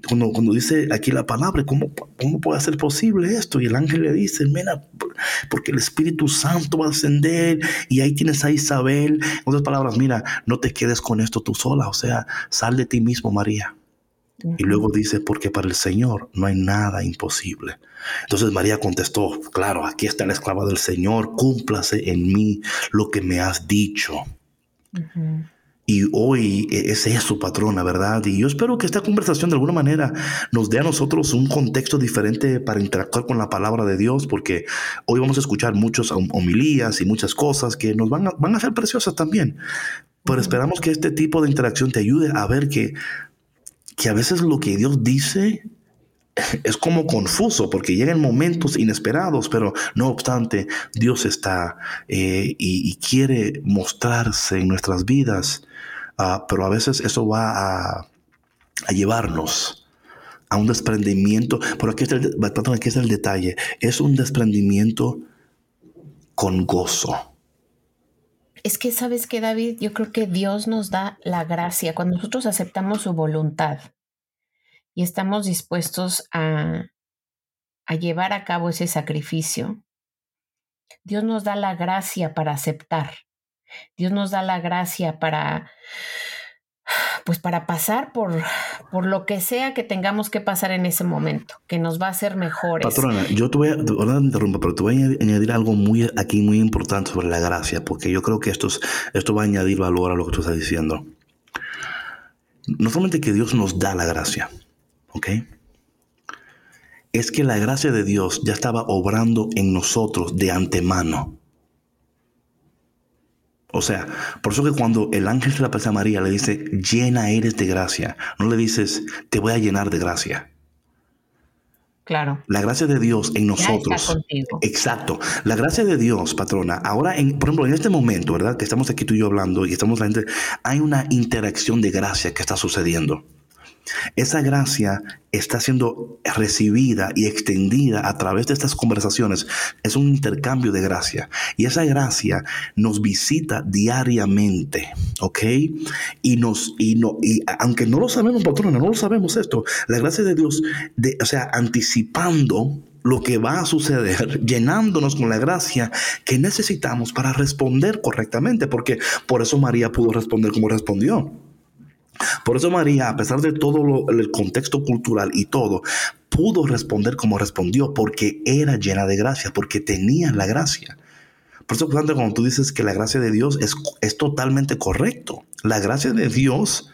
cuando, cuando dice aquí la palabra, ¿cómo, ¿cómo puede ser posible esto? Y el ángel le dice, mira, porque el Espíritu Santo va a ascender y ahí tienes a Isabel. En otras palabras, mira, no te quedes con esto tú sola, o sea, sal de ti mismo, María. Y luego dice, porque para el Señor no hay nada imposible. Entonces María contestó, claro, aquí está la esclava del Señor, cúmplase en mí lo que me has dicho. Y hoy e, es eso, patrona, ¿verdad? Y yo espero que esta conversación de alguna manera nos dé a nosotros un contexto diferente para interactuar con la palabra de Dios, porque hoy vamos a escuchar muchas homilías y muchas cosas que nos van a, van a ser preciosas también. Pero esperamos que este tipo de interacción te ayude a ver que, que a veces lo que Dios dice es como confuso porque llegan momentos inesperados, pero no obstante, Dios está eh, y, quiere mostrarse en nuestras vidas, ah, pero a veces eso va a, llevarnos a un desprendimiento. Pero aquí está, el, aquí está el detalle, es un desprendimiento con gozo. Es que sabes que David, yo creo que Dios nos da la gracia cuando nosotros aceptamos su voluntad y estamos dispuestos a, a llevar a cabo ese sacrificio, Dios nos da la gracia para aceptar. Dios nos da la gracia para pues para pasar por, por lo que sea que tengamos que pasar en ese momento, que nos va a hacer mejores. Patrona, yo te voy a, ahora interrumpo, pero te voy a añadir algo muy aquí muy importante sobre la gracia, porque yo creo que esto, esto va a añadir valor a lo que tú estás diciendo. No solamente que Dios nos da la gracia, ¿Ok? Es que la gracia de Dios ya estaba obrando en nosotros de antemano. O sea, por eso que cuando el ángel se la aparece a María, le dice, llena eres de gracia. No le dices, te voy a llenar de gracia. Claro. La gracia de Dios en nosotros. Exacto. La gracia de Dios, patrona. Ahora, en, por ejemplo, en este momento, ¿verdad? Que estamos aquí tú y yo hablando y estamos la gente, hay una interacción de gracia que está sucediendo. Esa gracia está siendo recibida y extendida a través de estas conversaciones. Es un intercambio de gracia. Y esa gracia nos visita diariamente, ¿ok? Y nos, y no, y aunque no lo sabemos, patrona, no lo sabemos esto, la gracia de Dios, de, o sea, anticipando lo que va a suceder, llenándonos con la gracia que necesitamos para responder correctamente, porque por eso María pudo responder como respondió. Por eso María, a pesar de todo el contexto cultural y todo, pudo responder como respondió porque era llena de gracia, porque tenía la gracia. Por eso, cuando tú dices que la gracia de Dios es, es totalmente correcto. La gracia de Dios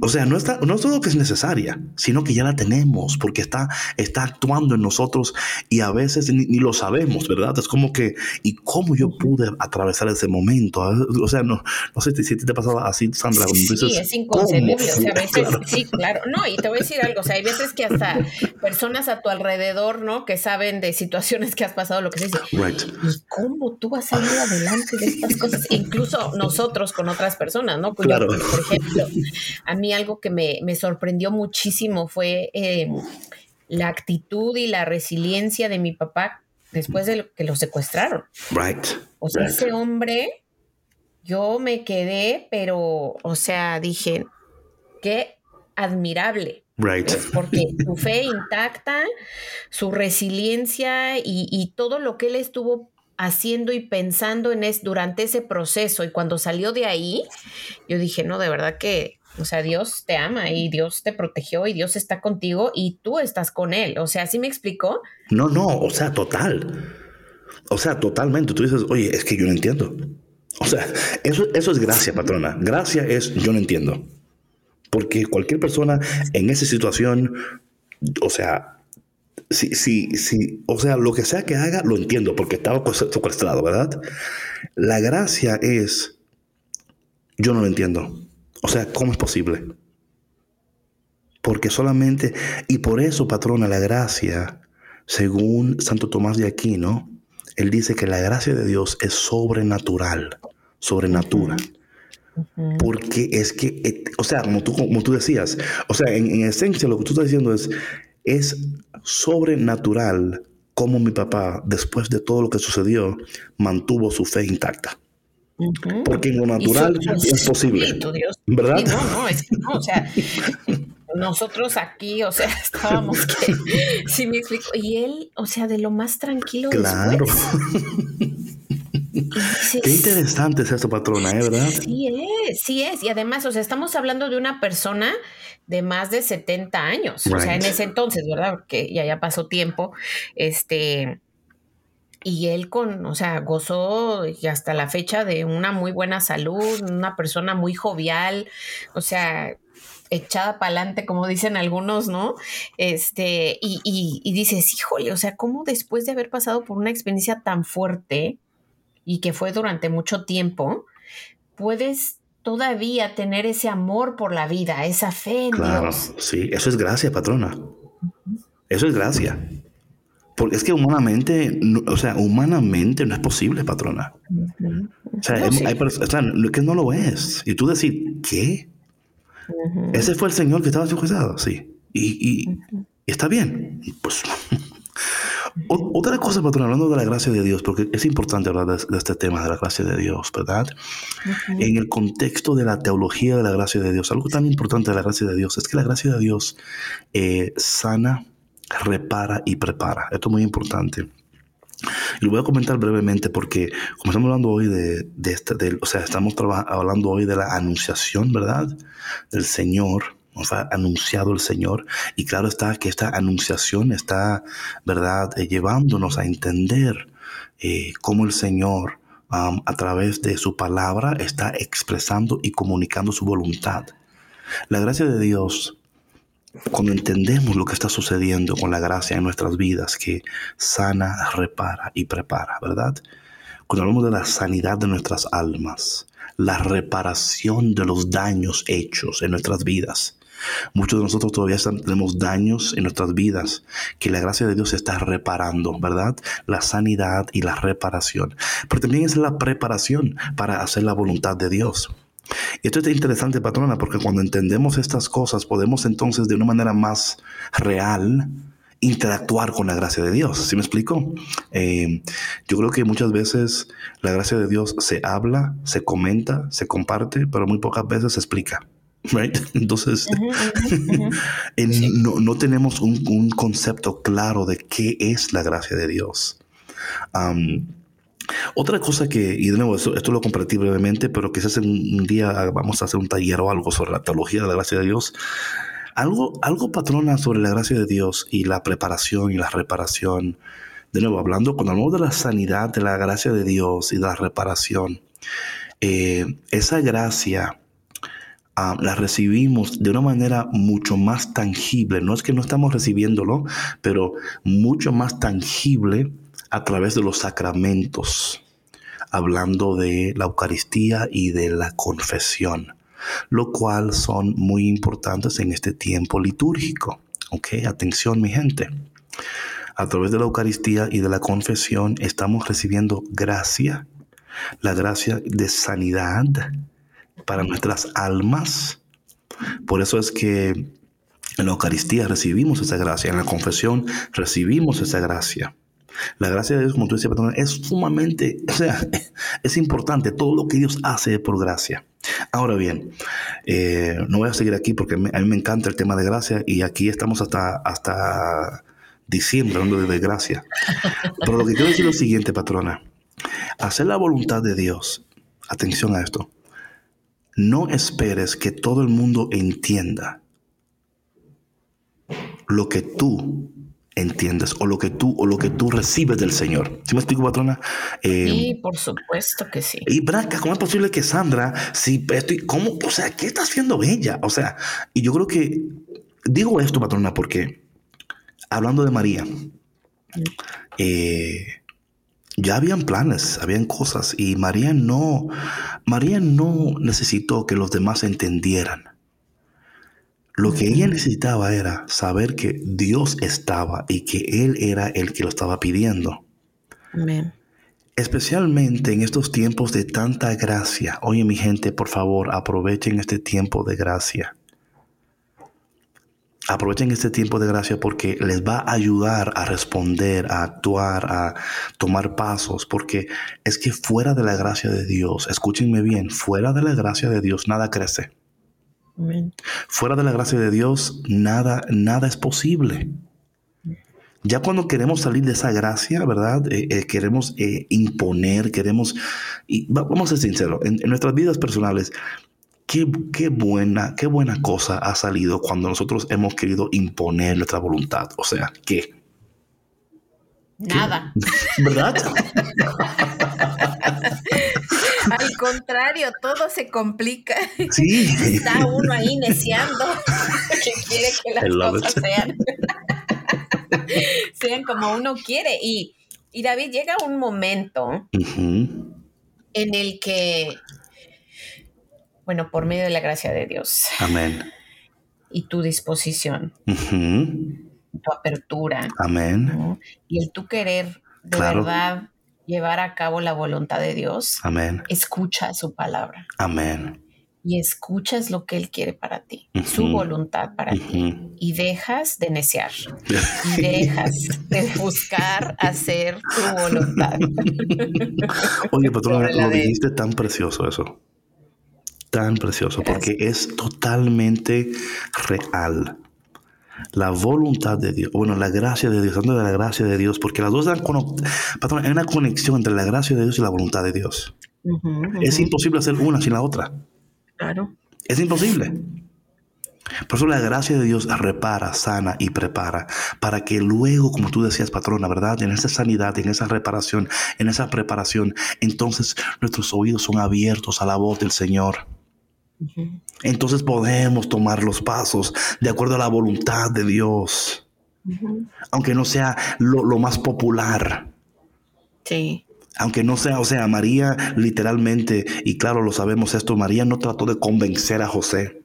o sea, no, está, no es todo que es necesaria, sino que ya la tenemos porque está, está actuando en nosotros y a veces ni, lo sabemos, ¿verdad? Es como que, ¿y cómo yo pude atravesar ese momento? O sea, no, no sé si te pasaba así, Sandra. Sí, es inconcebible. O sea, a veces, sí, claro. No, y te voy a decir algo. O sea, hay veces que hasta personas a tu alrededor, ¿no? Que saben de situaciones que has pasado, lo que se dice. Right. ¿Y cómo tú has salido adelante de estas cosas? Incluso nosotros con otras personas, ¿no? claro. por ejemplo, a mí algo que me, sorprendió muchísimo fue eh, la actitud y la resiliencia de mi papá después de que lo secuestraron. Right. O sea, ese hombre, yo me quedé, pero, o sea, dije, qué admirable. Right. Porque su fe intacta, su resiliencia y, y, todo lo que él estuvo haciendo y pensando en es, durante ese proceso y cuando salió de ahí, yo dije, no, de verdad que O sea, Dios te ama y Dios te protegió y Dios está contigo y tú estás con Él. O sea, ¿sí me explicó? No, no, o sea, total. O sea, totalmente. Tú dices, oye, es que yo no entiendo. O sea, eso, eso es gracia, patrona. Gracia es yo no entiendo. Porque cualquier persona en esa situación, o sea, si, si, si, o sea, lo que sea que haga, lo entiendo, porque estaba secuestrado, ¿verdad? La gracia es, yo no lo entiendo. O sea, ¿cómo es posible? Porque solamente, y por eso, patrona, la gracia, según Santo Tomás de Aquino, él dice que la gracia de Dios es sobrenatural, sobrenatural. Porque es que, o sea, como tú, como tú decías, o sea, en, esencia lo que tú estás diciendo es, es sobrenatural como mi papá, después de todo lo que sucedió, mantuvo su fe intacta. Porque en lo natural es posible. ¿Verdad? no, no, es que no, o sea, nosotros aquí, o sea, estábamos que, sí me explico, y él, o sea, de lo más tranquilo. Claro. Qué interesante es esto, patrona, ¿eh? ¿verdad? Sí es, sí es. Y además, o sea, estamos hablando de una persona de más de 70 años. O sea, en ese entonces, ¿verdad? Porque ya ya pasó tiempo. Este. Y él con, o sea, gozó y hasta la fecha de una muy buena salud, una persona muy jovial, o sea, echada para adelante, como dicen algunos, ¿no? Este, y, y, y dices, híjole, o sea, ¿cómo después de haber pasado por una experiencia tan fuerte, y que fue durante mucho tiempo, puedes todavía tener ese amor por la vida, esa fe en claro, Sí, eso es gracia, patrona. Eso es gracia. Porque es que humanamente, o sea, humanamente no es posible, patrona. O sea, hay, personas que no lo es. Y tú decir, ¿qué? Ese fue el Señor que estaba secuestrado, sí. Y, y, está bien. Pues otra cosa, patrón, hablando de la gracia de Dios, porque es importante hablar de, este tema de la gracia de Dios, ¿verdad? En el contexto de la teología de la gracia de Dios, algo tan importante de la gracia de Dios es que la gracia de Dios eh, sana, repara y prepara. Esto es muy importante. Y lo voy a comentar brevemente porque como estamos hablando hoy de, de, o sea, estamos hablando hoy de la anunciación, ¿verdad? Del Señor nos ha anunciado el Señor. Y claro está que esta anunciación está, ¿verdad?, eh, llevándonos a entender eh, cómo el Señor, a través de su palabra, está expresando y comunicando su voluntad. La gracia de Dios, cuando entendemos lo que está sucediendo con la gracia en nuestras vidas, que sana, repara y prepara, ¿verdad? Cuando hablamos de la sanidad de nuestras almas, la reparación de los daños hechos en nuestras vidas, Muchos de nosotros todavía tenemos daños en nuestras vidas que la gracia de Dios está reparando, ¿verdad? La sanidad y la reparación. Pero también es la preparación para hacer la voluntad de Dios. Esto es interesante, patrona, porque cuando entendemos estas cosas podemos entonces de una manera más real interactuar con la gracia de Dios. ¿Sí me explico? Eh, yo creo que muchas veces la gracia de Dios se habla, se comenta, se comparte, pero muy pocas veces se explica. Entonces, no, tenemos un, concepto claro de qué es la gracia de Dios. Otra cosa que, y de nuevo, esto, lo compartí brevemente, pero quizás un día vamos a hacer un taller o algo sobre la teología de la gracia de Dios. Algo, algo patrona sobre la gracia de Dios y la preparación y la reparación. De nuevo, hablando, cuando hablamos de la sanidad, de la gracia de Dios y de la reparación, eh, esa gracia la recibimos de una manera mucho más tangible. No es que no estamos recibiéndolo, pero mucho más tangible a través de los sacramentos, hablando de la Eucaristía y de la confesión, lo cual son muy importantes en este tiempo litúrgico. Ok, atención mi gente. A través de la Eucaristía y de la confesión estamos recibiendo gracia, la gracia de sanidad, para nuestras almas. Por eso es que en la Eucaristía recibimos esa gracia, en la confesión recibimos esa gracia. La gracia de Dios, como tú decías, es sumamente, o sea, es importante. Todo lo que Dios hace por gracia. Ahora bien, eh, no voy a seguir aquí porque a mí me encanta el tema de gracia y aquí estamos hasta, hasta diciembre hablando de gracia. Pero lo que quiero decir es lo siguiente, patrona. Hacer la voluntad de Dios, atención a esto, no esperes que todo el mundo entienda lo que tú entiendes o lo que tú o lo que tú recibes del Señor. ¿Sí me explico, patrona? Eh, sí, por supuesto que sí. Y Braca, ¿cómo es posible que Sandra, si estoy, cómo, o sea, qué está haciendo ella? O sea, y yo creo que digo esto, patrona, porque hablando de María, eh, ya habían planes, habían cosas y María no, María no necesitó que los demás entendieran. Lo que ella necesitaba era saber que Dios estaba y que Él era el que lo estaba pidiendo. Amén. Especialmente en estos tiempos de tanta gracia. Oye mi gente, por favor, aprovechen este tiempo de gracia. Aprovechen este tiempo de gracia porque les va a ayudar a responder, a actuar, a tomar pasos, porque es que fuera de la gracia de Dios, escúchenme bien, fuera de la gracia de Dios nada crece. Fuera de la gracia de Dios nada, nada es posible. Ya cuando queremos salir de esa gracia, ¿verdad? Eh, eh, queremos eh, imponer, queremos... Y vamos a ser sinceros, en nuestras vidas personales Qué, buena, qué buena cosa ha salido cuando nosotros hemos querido imponer nuestra voluntad. O sea, ¿qué? Nada. ¿Verdad? Al contrario, todo se complica. Sí. Está uno ahí neciando que quiere que las cosas sean, sean como uno quiere. Y, David, llega un momento en el que bueno, por medio de la gracia de Dios. Amén. Y tu disposición. Tu apertura. Amén. Y el tu querer de verdad llevar a cabo la voluntad de Dios. Amén. Escucha su palabra. Amén. Y escuchas lo que Él quiere para ti, su voluntad para ti. Y dejas de neciar. y dejas de buscar hacer tu voluntad. Oye, patrón, lo dijiste tan precioso eso tan precioso porque es totalmente real. La voluntad de Dios, bueno, la gracia de Dios, hablando de la gracia de Dios, porque las dos dan, patrón, hay una conexión entre la gracia de Dios y la voluntad de Dios. Es imposible hacer una sin la otra. Claro. Es imposible. Por eso la gracia de Dios repara, sana y prepara para que luego, como tú decías, patrona, ¿verdad? En esa sanidad, en esa reparación, en esa preparación, entonces nuestros oídos son abiertos a la voz del Señor. Entonces podemos tomar los pasos de acuerdo a la voluntad de Dios. Aunque no sea lo, más popular. Sí. Aunque no sea, o sea, María literalmente, y claro, lo sabemos esto, María no trató de convencer a José.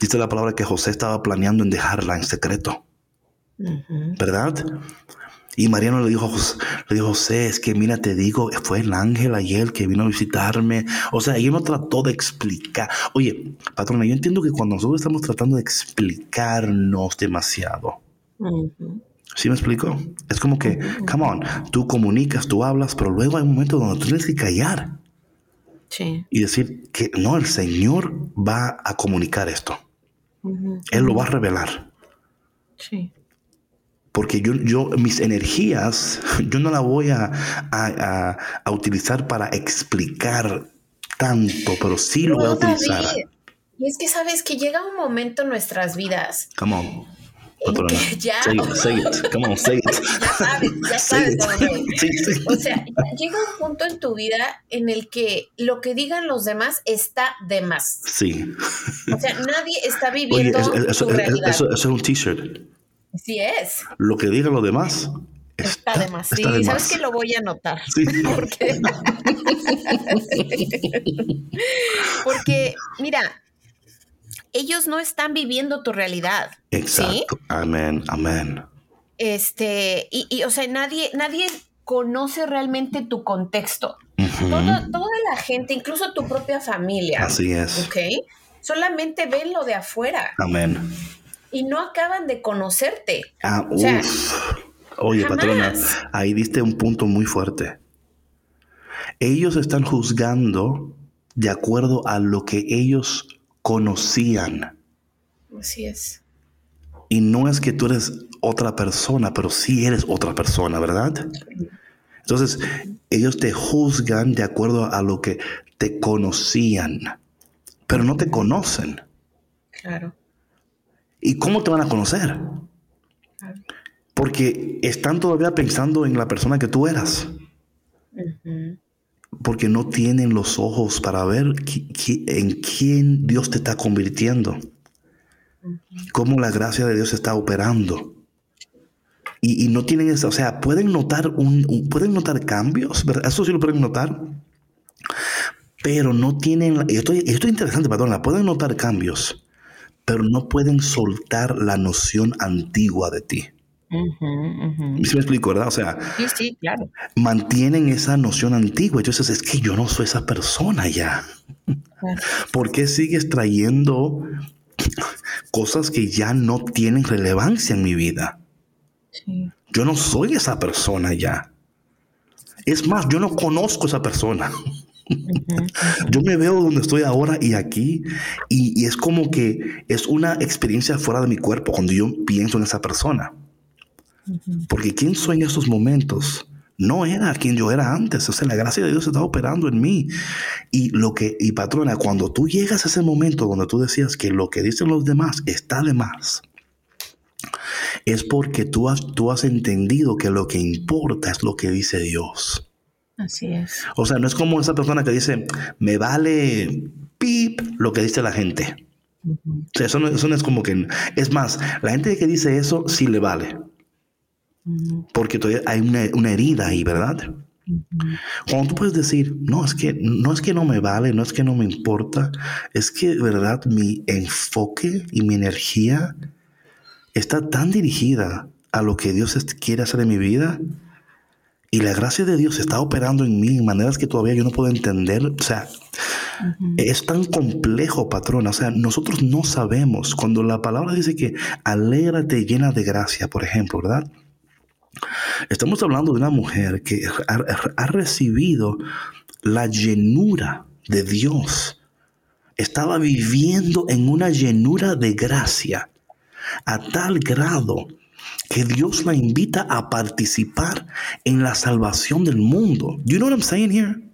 Dice la palabra que José estaba planeando en dejarla en secreto. ¿Verdad? Y Mariano le dijo, le dijo, José, es que mira, te digo, fue el ángel ayer que vino a visitarme. O sea, ella no trató de explicar. Oye, patrona, yo entiendo que cuando nosotros estamos tratando de explicarnos demasiado, ¿sí me explico? Es como que, come on, tú comunicas, tú hablas, pero luego hay un momento donde tú tienes que callar. Sí. Y decir que no, el Señor va a comunicar esto. Él lo va a revelar. Sí porque yo, yo, mis energías, yo no las voy a, a, utilizar para explicar tanto, pero sí lo voy a utilizar. y es que sabes que llega un momento en nuestras vidas. Come on. ya. Say it, say it. Come on, say it. ya sabes, ya sabes dónde. O sea, llega un punto en tu vida en el que lo que digan los demás está de más. Sí. O sea, nadie está viviendo Oye, eso, realidad. eso es un t-shirt. Sí es. Lo que digan los demás. Está, de más. Sí, sabes que lo voy a anotar. Sí. Porque, porque, mira, ellos no están viviendo tu realidad. Exacto. Amén, amén. Este, y, o sea, nadie, nadie conoce realmente tu contexto. toda, toda la gente, incluso tu propia familia. Así es. ¿Ok? Solamente ven lo de afuera. Amén y no acaban de conocerte. Ah, Oye, patrona, ahí diste un punto muy fuerte. Ellos están juzgando de acuerdo a lo que ellos conocían. Así es. Y no es que tú eres otra persona, pero sí eres otra persona, ¿verdad? Entonces, ellos te juzgan de acuerdo a lo que te conocían, pero no te conocen. Claro. ¿Y cómo te van a conocer? Porque están todavía pensando en la persona que tú eras. Porque no tienen los ojos para ver en quién Dios te está convirtiendo. Cómo la gracia de Dios está operando. Y, no tienen eso, o sea, pueden notar, un, pueden notar cambios, Eso sí lo pueden notar, pero no tienen, esto, esto es interesante, perdón, pueden notar cambios, pero no pueden soltar la noción antigua de ti. me explico, verdad? O sea, sí, sí, claro. mantienen esa noción antigua. Entonces, es que yo no soy esa persona ya. ¿Por qué sigues trayendo cosas que ya no tienen relevancia en mi vida? Yo no soy esa persona ya. Es más, yo no conozco esa persona. Yo me veo donde estoy ahora y aquí y, es como que es una experiencia fuera de mi cuerpo cuando yo pienso en esa persona. Porque quién soy en estos momentos no era quien yo era antes. O sea, la gracia de Dios está operando en mí. Y lo que, y patrona, cuando tú llegas a ese momento donde tú decías que lo que dicen los demás está de más, es porque tú has, tú has entendido que lo que importa es lo que dice Dios. Así es. O sea, no es como esa persona que dice, me vale pip lo que dice la gente. O sea, eso no, es como que... Es más, la gente que dice eso sí le vale. Porque todavía hay una, herida ahí, ¿verdad? Cuando tú puedes decir, no, es que no es que no me vale, no es que no me importa, es que, ¿verdad? Mi enfoque y mi energía está tan dirigida a lo que Dios quiere hacer en mi vida y la gracia de Dios está operando en mí en maneras que todavía yo no puedo entender. O sea, es tan complejo, patrona. O sea, nosotros no sabemos. Cuando la palabra dice que alégrate llena de gracia, por ejemplo, ¿verdad? Estamos hablando de una mujer que ha recibido la llenura de Dios. Estaba viviendo en una llenura de gracia a tal grado que Dios la invita a participar en la salvación del mundo. Do you know what I'm saying here?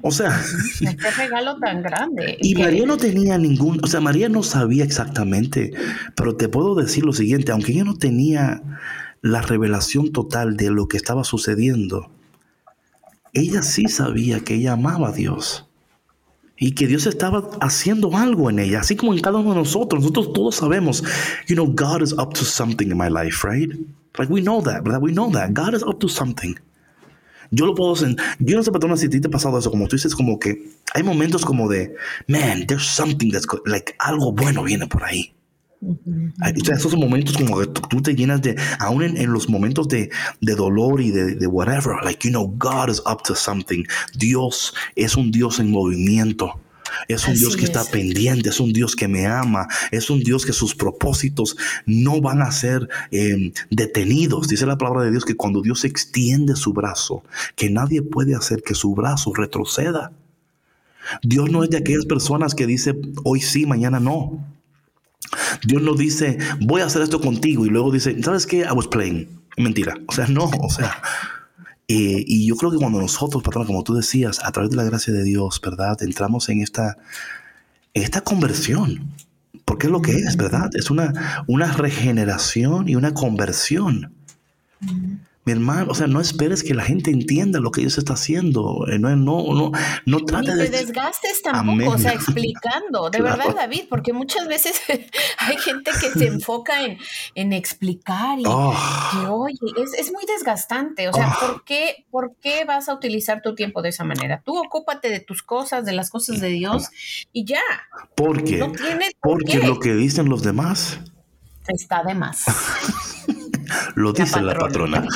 O sea, este regalo tan grande. Y María no tenía ningún, o sea, María no sabía exactamente, pero te puedo decir lo siguiente, aunque ella no tenía la revelación total de lo que estaba sucediendo, ella sí sabía que ella amaba a Dios y que Dios estaba haciendo algo en ella, así como en cada uno de nosotros. Nosotros todos sabemos, you know, God is up to something in my life, right? Like we know that, ¿verdad? We know that. God is up to something. Yo lo puedo sentir. Yo no sé, perdona si te ha pasado eso, como tú dices, como que hay momentos como de, man, there's something that's, like, algo bueno viene por ahí. O sea, esos momentos como que tú te llenas de, aún en, los momentos de, de dolor y de, de, whatever, like, you know, God is up to something. Dios es un Dios en movimiento. Es un Dios que está pendiente, es un Dios que me ama, es un Dios que sus propósitos no van a ser em, detenidos. Dice la palabra de Dios que cuando Dios extiende su brazo, que nadie puede hacer que su brazo retroceda. Dios no es de aquellas personas que dice hoy sí, mañana no. Dios no dice, voy a hacer esto contigo y luego dice, ¿sabes qué? I was playing. Mentira. O sea, no, o sea. Eh, y yo creo que cuando nosotros, patrón, como tú decías, a través de la gracia de Dios, ¿verdad? Entramos en esta, esta conversión. Porque es lo que es, ¿verdad? Es una, una regeneración y una conversión. Mi hermano, o sea, no esperes que la gente entienda lo que Dios está haciendo. Eh, no, no, no, no trate de. te desgastes tampoco, o sea, explicando. De verdad, David, porque muchas veces hay gente que se enfoca en, en explicar y oh. que, oye, es, es, muy desgastante. O sea, oh. ¿por, qué, ¿por qué vas a utilizar tu tiempo de esa manera? Tú ocúpate de tus cosas, de las cosas de Dios y ya. ¿Por qué? porque lo que dicen los demás está de más. Lo dice la patrona.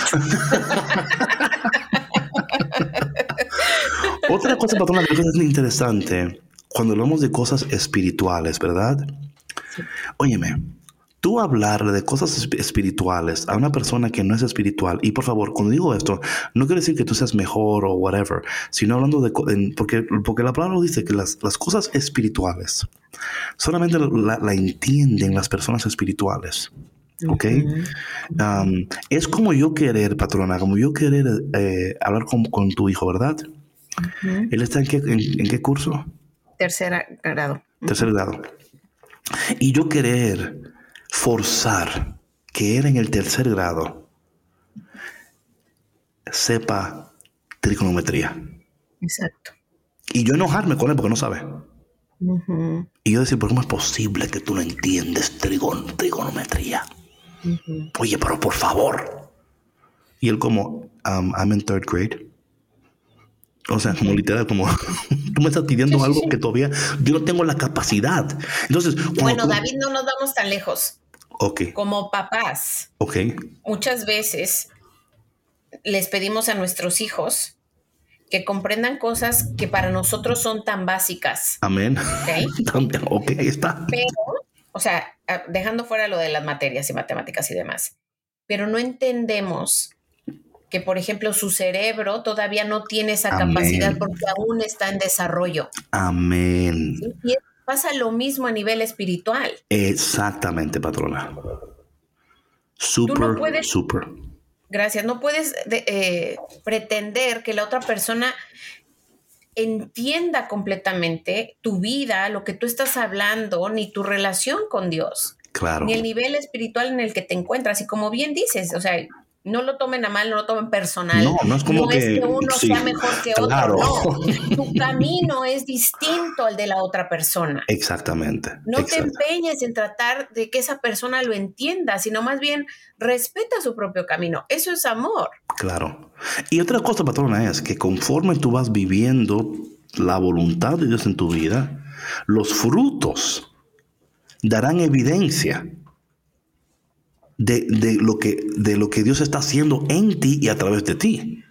Otra cosa, patrona, que es interesante cuando hablamos de cosas espirituales, ¿verdad? Óyeme, tú hablar de cosas espirituales a una persona que no es espiritual, y por favor, cuando digo esto, no quiero decir que tú seas mejor o whatever, sino hablando de, porque, porque la palabra dice que las, cosas espirituales solamente la, la entienden las personas espirituales. ¿Ok? Um, es como yo querer, patrona, como yo querer eh, hablar con, con, tu hijo, ¿verdad? ¿Él está en qué, en, qué curso? Tercer grado. Tercer grado. Y yo querer forzar que él en el tercer grado sepa trigonometría. Exacto. Y yo enojarme con él porque no sabe. Y yo decir, ¿por cómo es posible que tú no entiendes trigonometría? Oye, pero por favor. Y él como, um, I'm in third grade. O sea, como literal, como tú me estás pidiendo algo que todavía yo no tengo la capacidad. Entonces, bueno, David, no nos vamos tan lejos. Ok. Como papás. Ok. Muchas veces les pedimos a nuestros hijos que comprendan cosas que para nosotros son tan básicas. Amén. Ok, ok, ahí está. Pero, o sea, dejando fuera lo de las materias y matemáticas y demás, pero no entendemos que, por ejemplo, su cerebro todavía no tiene esa capacidad porque aún está en desarrollo. Amén. Y pasa lo mismo a nivel espiritual. Exactamente, patrona. Súper, súper Gracias. No puedes eh, pretender que la otra persona entienda completamente tu vida, lo que tú estás hablando, ni tu relación con Dios. Claro. Ni el nivel espiritual en el que te encuentras. Y como bien dices, o sea, no lo tomen a mal, no lo tomen personal. No, no es como que, uno sea mejor que otro. No, tu camino es distinto al de la otra persona. Exactamente. No te empeñes en tratar de que esa persona lo entienda, sino más bien respeta su propio camino. Eso es amor. Claro. Y otra cosa, patrona, es que conforme tú vas viviendo la voluntad de Dios en tu vida, los frutos darán evidencia de, lo que, de lo que Dios está haciendo en ti y a través de ti.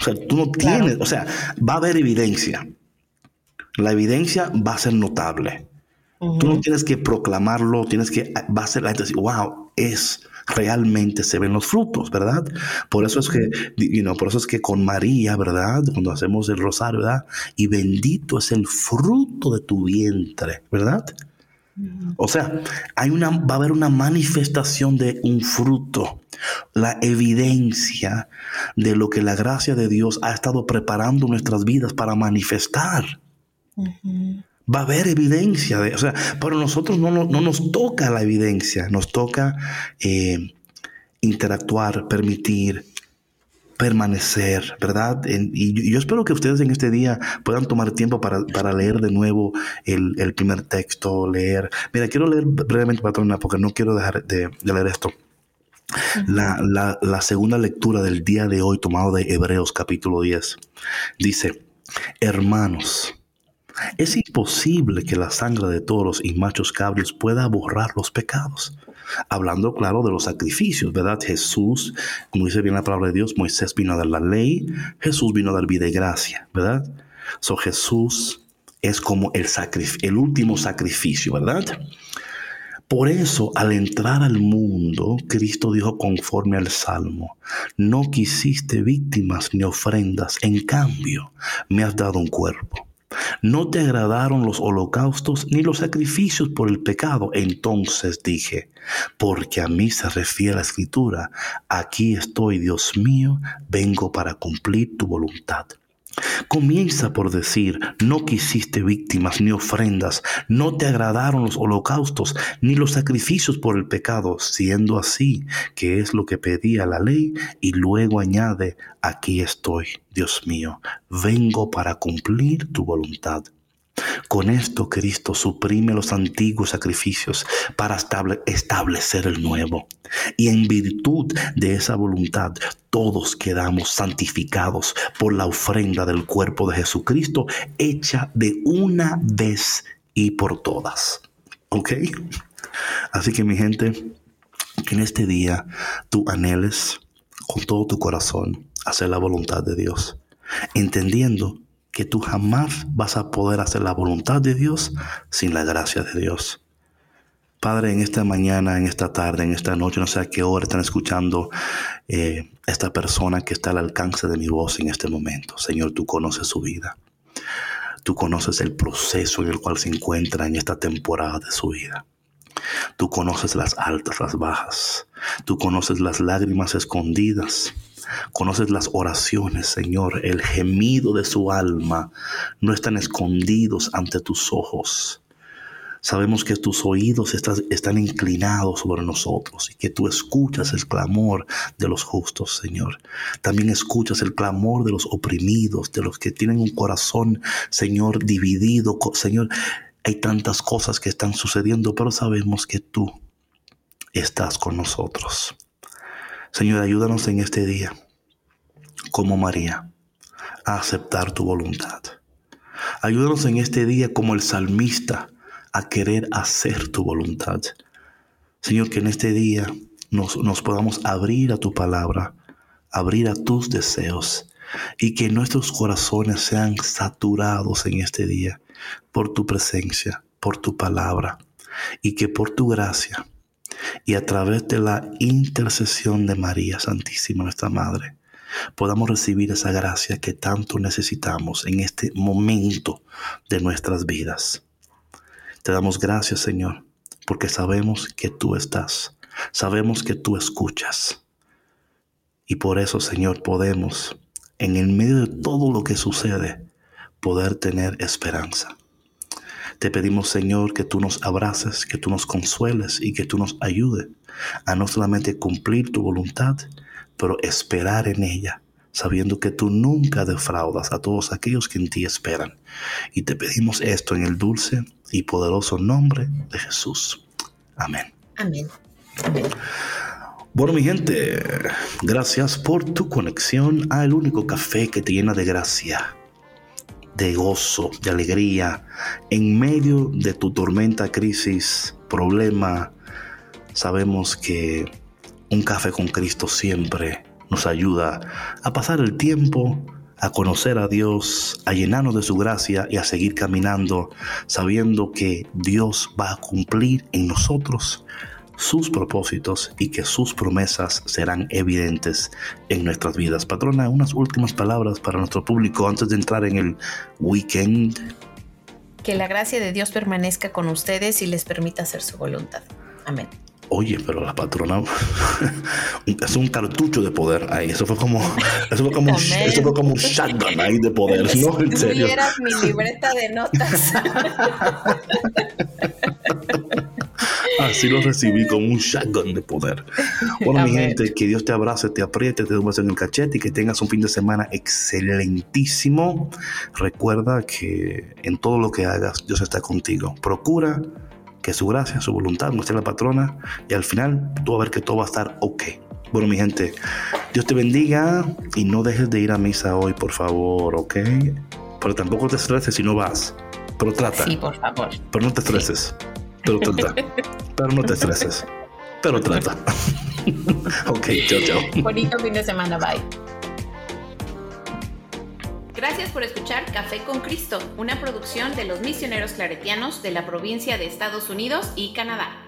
O sea, tú no tienes, o sea, va a haber evidencia. La evidencia va a ser notable. Tú no tienes que proclamarlo, tienes que, va a ser la gente decir, wow, es, realmente se ven los frutos, ¿verdad? Por eso es que, you por eso es que con María, ¿verdad? Cuando hacemos el rosario, ¿verdad? Y bendito es el fruto de tu vientre, ¿verdad? O sea, hay una, va a haber una manifestación de un fruto, la evidencia de lo que la gracia de Dios ha estado preparando nuestras vidas para manifestar. Va a haber evidencia de, o sea, pero nosotros no, no, nos toca la evidencia, nos toca eh, interactuar, permitir, permanecer, ¿verdad? y yo espero que ustedes en este día puedan tomar tiempo para, para leer de nuevo el, el, primer texto, leer. Mira, quiero leer brevemente, patrona, porque no quiero dejar de, leer esto. La, la, la, segunda lectura del día de hoy, tomado de Hebreos capítulo 10, dice, hermanos, es imposible que la sangre de toros y machos cabros pueda borrar los pecados hablando, claro, de los sacrificios, ¿verdad? Jesús, como dice bien la palabra de Dios, Moisés vino a dar la ley, Jesús vino a dar vida y gracia, ¿verdad? So Jesús es como el, el último sacrificio, ¿verdad? Por eso, al entrar al mundo, Cristo dijo conforme al Salmo, no quisiste víctimas ni ofrendas, en cambio, me has dado un cuerpo. No te agradaron los holocaustos ni los sacrificios por el pecado. Entonces dije, porque a mí se refiere la escritura, aquí estoy, Dios mío, vengo para cumplir tu voluntad. Comienza por decir, no quisiste víctimas ni ofrendas, no te agradaron los holocaustos ni los sacrificios por el pecado, siendo así, que es lo que pedía la ley, y luego añade, aquí estoy, Dios mío, vengo para cumplir tu voluntad. Con esto Cristo suprime los antiguos sacrificios para establecer el nuevo. Y en virtud de esa voluntad, todos quedamos santificados por la ofrenda del cuerpo de Jesucristo hecha de una vez y por todas. ¿Ok? Así que mi gente, en este día tú anheles con todo tu corazón hacer la voluntad de Dios, entendiendo que tú jamás vas a poder hacer la voluntad de Dios sin la gracia de Dios. Padre, en esta mañana, en esta tarde, en esta noche, no sé a qué hora están escuchando eh, esta persona que está al alcance de mi voz en este momento. Señor, tú conoces su vida. Tú conoces el proceso en el cual se encuentra en esta temporada de su vida. Tú conoces las altas, las bajas. Tú conoces las lágrimas escondidas. Conoces las oraciones, Señor. El gemido de su alma no están escondidos ante tus ojos. Sabemos que tus oídos están inclinados sobre nosotros y que tú escuchas el clamor de los justos, Señor. También escuchas el clamor de los oprimidos, de los que tienen un corazón, Señor, dividido. Señor, hay tantas cosas que están sucediendo, pero sabemos que tú estás con nosotros. Señor, ayúdanos en este día, como María, a aceptar tu voluntad. Ayúdanos en este día como el salmista a querer hacer tu voluntad. Señor, que en este día nos, podamos abrir a tu palabra, abrir a tus deseos y que nuestros corazones sean saturados en este día por tu presencia, por tu palabra y que por tu gracia y a través de la intercesión de María Santísima, nuestra Madre, podamos recibir esa gracia que tanto necesitamos en este momento de nuestras vidas. Te damos gracias, Señor, porque sabemos que tú estás, sabemos que tú escuchas. Y por eso, Señor, podemos, en el medio de todo lo que sucede, poder tener esperanza. Te pedimos, Señor, que tú nos abraces, que tú nos consueles y que tú nos ayudes a no solamente cumplir tu voluntad, pero esperar en ella sabiendo que tú nunca defraudas a todos aquellos que en ti esperan. Y te pedimos esto en el dulce y poderoso nombre de Jesús. Amén. Amén. Bueno, mi gente, gracias por tu conexión a el único café que te llena de gracia, de gozo, de alegría, en medio de tu tormenta, crisis, problema. Sabemos que un café con Cristo siempre nos ayuda a pasar el tiempo, a conocer a Dios, a llenarnos de su gracia y a seguir caminando sabiendo que Dios va a cumplir en nosotros sus propósitos y que sus promesas serán evidentes en nuestras vidas. Patrona, unas últimas palabras para nuestro público antes de entrar en el weekend. Que la gracia de Dios permanezca con ustedes y les permita hacer su voluntad. Amén. Oye, pero la patrona es un cartucho de poder ahí. Eso fue como, eso fue como, eso fue como un shotgun ahí de poder. Si no, en serio. mi libreta de notas. Así lo recibí como un shotgun de poder. Bueno, mi gente, que Dios te abrace, te apriete, te dé en el cachete y que tengas un fin de semana excelentísimo. Recuerda que en todo lo que hagas, Dios está contigo. Procura que su gracia, su voluntad muestre la patrona y al final tú vas a ver que todo va a estar ok. Bueno, mi gente, Dios te bendiga y no dejes de ir a misa hoy, por favor, ¿ok? Pero tampoco te estreses si no vas. Pero trata. Sí, por favor. Pero no te estreses. Pero trata. Pero no te estreses. Pero trata. ok, chao, chao. Bonito fin de semana. Bye. Gracias por escuchar Café con Cristo, una producción de los misioneros claretianos de la provincia de Estados Unidos y Canadá.